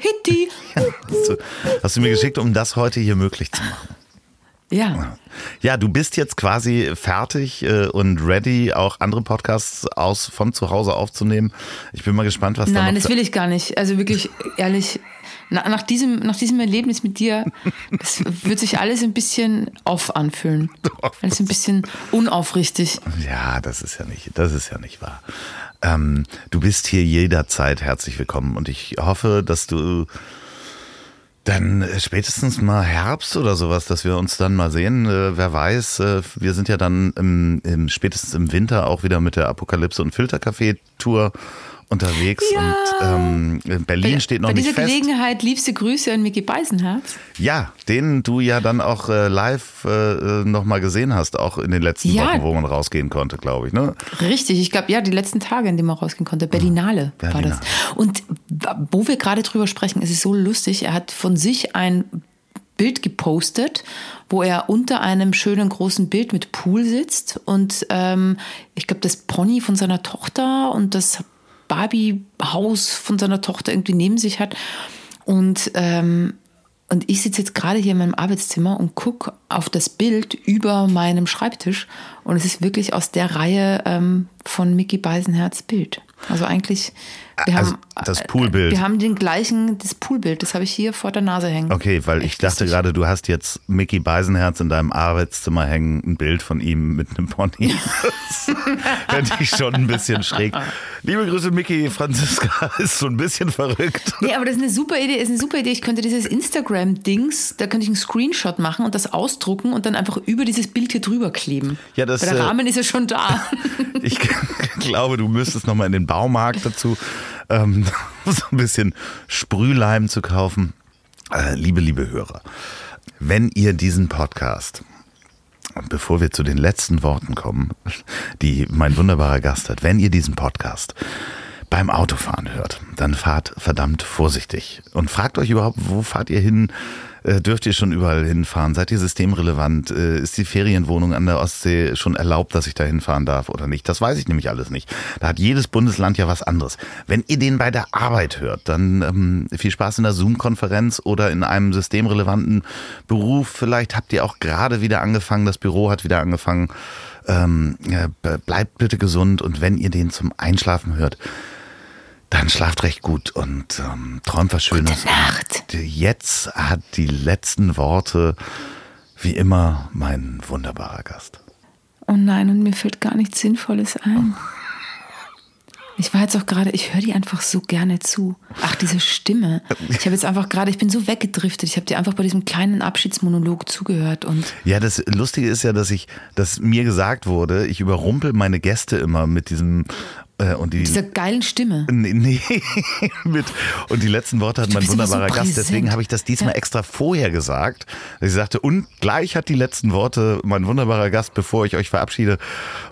hast, du, hast du mir geschickt, um das heute hier möglich zu machen. Ja. Ja, du bist jetzt quasi fertig äh, und ready, auch andere Podcasts aus von zu Hause aufzunehmen. Ich bin mal gespannt, was Nein, da Nein, das will ich gar nicht. Also wirklich ehrlich, nach, nach, diesem, nach diesem Erlebnis mit dir, das wird sich alles ein bisschen off anfühlen. Alles ein bisschen unaufrichtig. Ja, das ist ja nicht, das ist ja nicht wahr. Ähm, du bist hier jederzeit herzlich willkommen und ich hoffe, dass du dann äh, spätestens mal Herbst oder sowas, dass wir uns dann mal sehen. Äh, wer weiß, äh, wir sind ja dann im, im, spätestens im Winter auch wieder mit der Apokalypse und Filtercafé-Tour unterwegs ja. und ähm, Berlin bei, steht noch nicht fest. Bei dieser Gelegenheit liebste Grüße an Micky Beisenherz. Ja, den du ja dann auch äh, live äh, nochmal gesehen hast, auch in den letzten ja. Wochen, wo man rausgehen konnte, glaube ich. Ne? Richtig, ich glaube, ja, die letzten Tage, in denen man rausgehen konnte. Berlinale, Berlinale. war das. Und wo wir gerade drüber sprechen, ist es so lustig, er hat von sich ein Bild gepostet, wo er unter einem schönen großen Bild mit Pool sitzt und ähm, ich glaube, das Pony von seiner Tochter und das Barbie-Haus von seiner Tochter irgendwie neben sich hat. Und ähm, und ich sitze jetzt gerade hier in meinem Arbeitszimmer und gucke auf das Bild über meinem Schreibtisch und es ist wirklich aus der Reihe ähm, von Mickey Beisenherz Bild. Also eigentlich, wir Also haben das Poolbild. Wir haben den gleichen, das Poolbild, das habe ich hier vor der Nase hängen. Okay, weil ich Echt dachte lustig. gerade, du hast jetzt Mickey Beisenherz in deinem Arbeitszimmer hängen, ein Bild von ihm mit einem Pony. Das fände ich schon ein bisschen schräg. Liebe Grüße, Mickey. Franziska ist so ein bisschen verrückt. Nee, aber das ist eine super Idee, ist eine super Idee. Ich könnte dieses Instagram-Dings, da könnte ich einen Screenshot machen und das ausdrucken und dann einfach über dieses Bild hier drüber kleben. Ja, das, Weil der äh, Rahmen ist ja schon da. Ich glaube, du müsstest nochmal in den Baumarkt dazu, ähm, so ein bisschen Sprühleim zu kaufen. Äh, liebe, liebe Hörer, wenn ihr diesen Podcast, bevor wir zu den letzten Worten kommen, die mein wunderbarer Gast hat, wenn ihr diesen Podcast beim Autofahren hört, dann fahrt verdammt vorsichtig und fragt euch überhaupt, wo fahrt ihr hin? Äh, Dürft ihr schon überall hinfahren? Seid ihr systemrelevant? Äh, Ist die Ferienwohnung an der Ostsee schon erlaubt, dass ich da hinfahren darf oder nicht? Das weiß ich nämlich alles nicht. Da hat jedes Bundesland ja was anderes. Wenn ihr den bei der Arbeit hört, dann ähm, viel Spaß in der Zoom-Konferenz oder in einem systemrelevanten Beruf. Vielleicht habt ihr auch gerade wieder angefangen, das Büro hat wieder angefangen. Ähm, bleibt bitte gesund und wenn ihr den zum Einschlafen hört, dann schlaft recht gut und ähm, träumt was Schönes. Gute Nacht. Und jetzt hat die letzten Worte, wie immer, mein wunderbarer Gast. Oh nein, und mir fällt gar nichts Sinnvolles ein. Ich war jetzt auch gerade, ich höre die einfach so gerne zu. Ach, diese Stimme. Ich habe jetzt einfach gerade, ich bin so weggedriftet. Ich habe dir einfach bei diesem kleinen Abschiedsmonolog zugehört und Ja, das Lustige ist ja, dass ich, dass mir gesagt wurde, ich überrumpel meine Gäste immer mit diesem äh, und die dieser geilen Stimme. Nee, nee, mit. Und die letzten Worte hat mein immer so wunderbarer Gast. Deswegen habe ich das diesmal Ja. extra vorher gesagt. Ich sagte, und gleich hat die letzten Worte mein wunderbarer Gast, bevor ich euch verabschiede.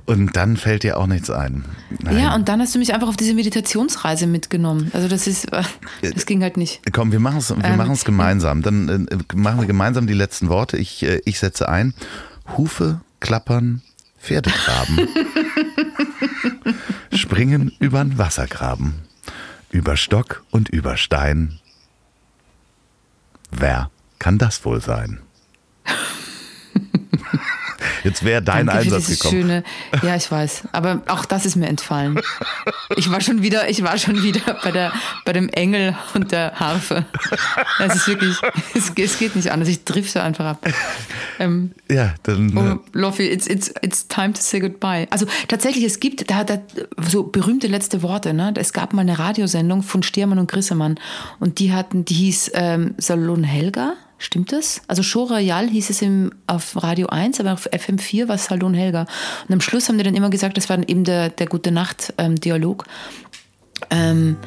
Und dann fällt dir auch nichts ein. Nein. Ja, und dann hast du mich einfach auf diese Meditationsreise mitgenommen. Also das ist, äh, das ging halt nicht. Komm, wir machen es wir Ähm, machen's gemeinsam. Dann äh, machen wir gemeinsam die letzten Worte. Ich, äh, ich setze ein. Hufe, klappern, Pferde traben. Springen übern Wassergraben. Über Stock und über Stein. Wer kann das wohl sein? Jetzt wäre dein Danke Einsatz dieses gekommen. schöne. Ja, ich weiß. Aber auch das ist mir entfallen. Ich war schon wieder, ich war schon wieder bei der, bei dem Engel und der Harfe. Es ist wirklich, es, es geht nicht anders. Ich drifte einfach ab. Ähm, Ja, dann. Oh, äh, Loffi, it's, it's, it's time to say goodbye. Also tatsächlich, es gibt da, da so berühmte letzte Worte. Ne? Es gab mal eine Radiosendung von Stiermann und Grissemann und die hatten, die hieß ähm, Salon Helga. Stimmt das? Also Show Royal hieß es im, auf Radio 1, aber auf FM4 war es Salon Helga. Und am Schluss haben die dann immer gesagt, das war dann eben der, der Gute Nacht-Dialog. Ähm,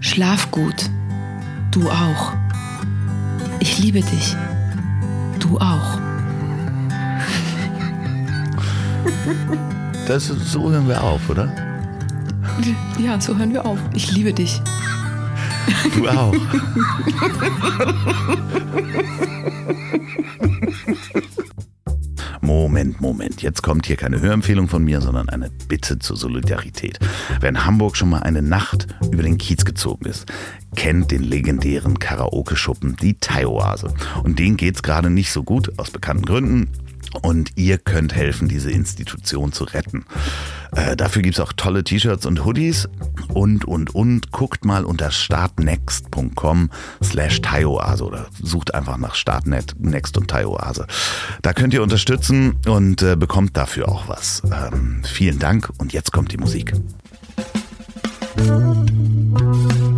Schlaf gut. Du auch. Ich liebe dich. Du auch. das, so hören wir auf, oder? Ja, so hören wir auf. Ich liebe dich. Du auch. Moment, Moment. Jetzt kommt hier keine Hörempfehlung von mir, sondern eine Bitte zur Solidarität. Wer in Hamburg schon mal eine Nacht über den Kiez gezogen ist, kennt den legendären Karaoke-Schuppen, die Thai-Oase. Und denen geht's gerade nicht so gut, aus bekannten Gründen. Und ihr könnt helfen, diese Institution zu retten. Äh, dafür gibt's auch tolle T-Shirts und Hoodies und, und, und. Guckt mal unter startnext.com slash Taioase oder sucht einfach nach Startnext und Taioase. Da könnt ihr unterstützen und äh, bekommt dafür auch was. Ähm, vielen Dank und jetzt kommt die Musik. Das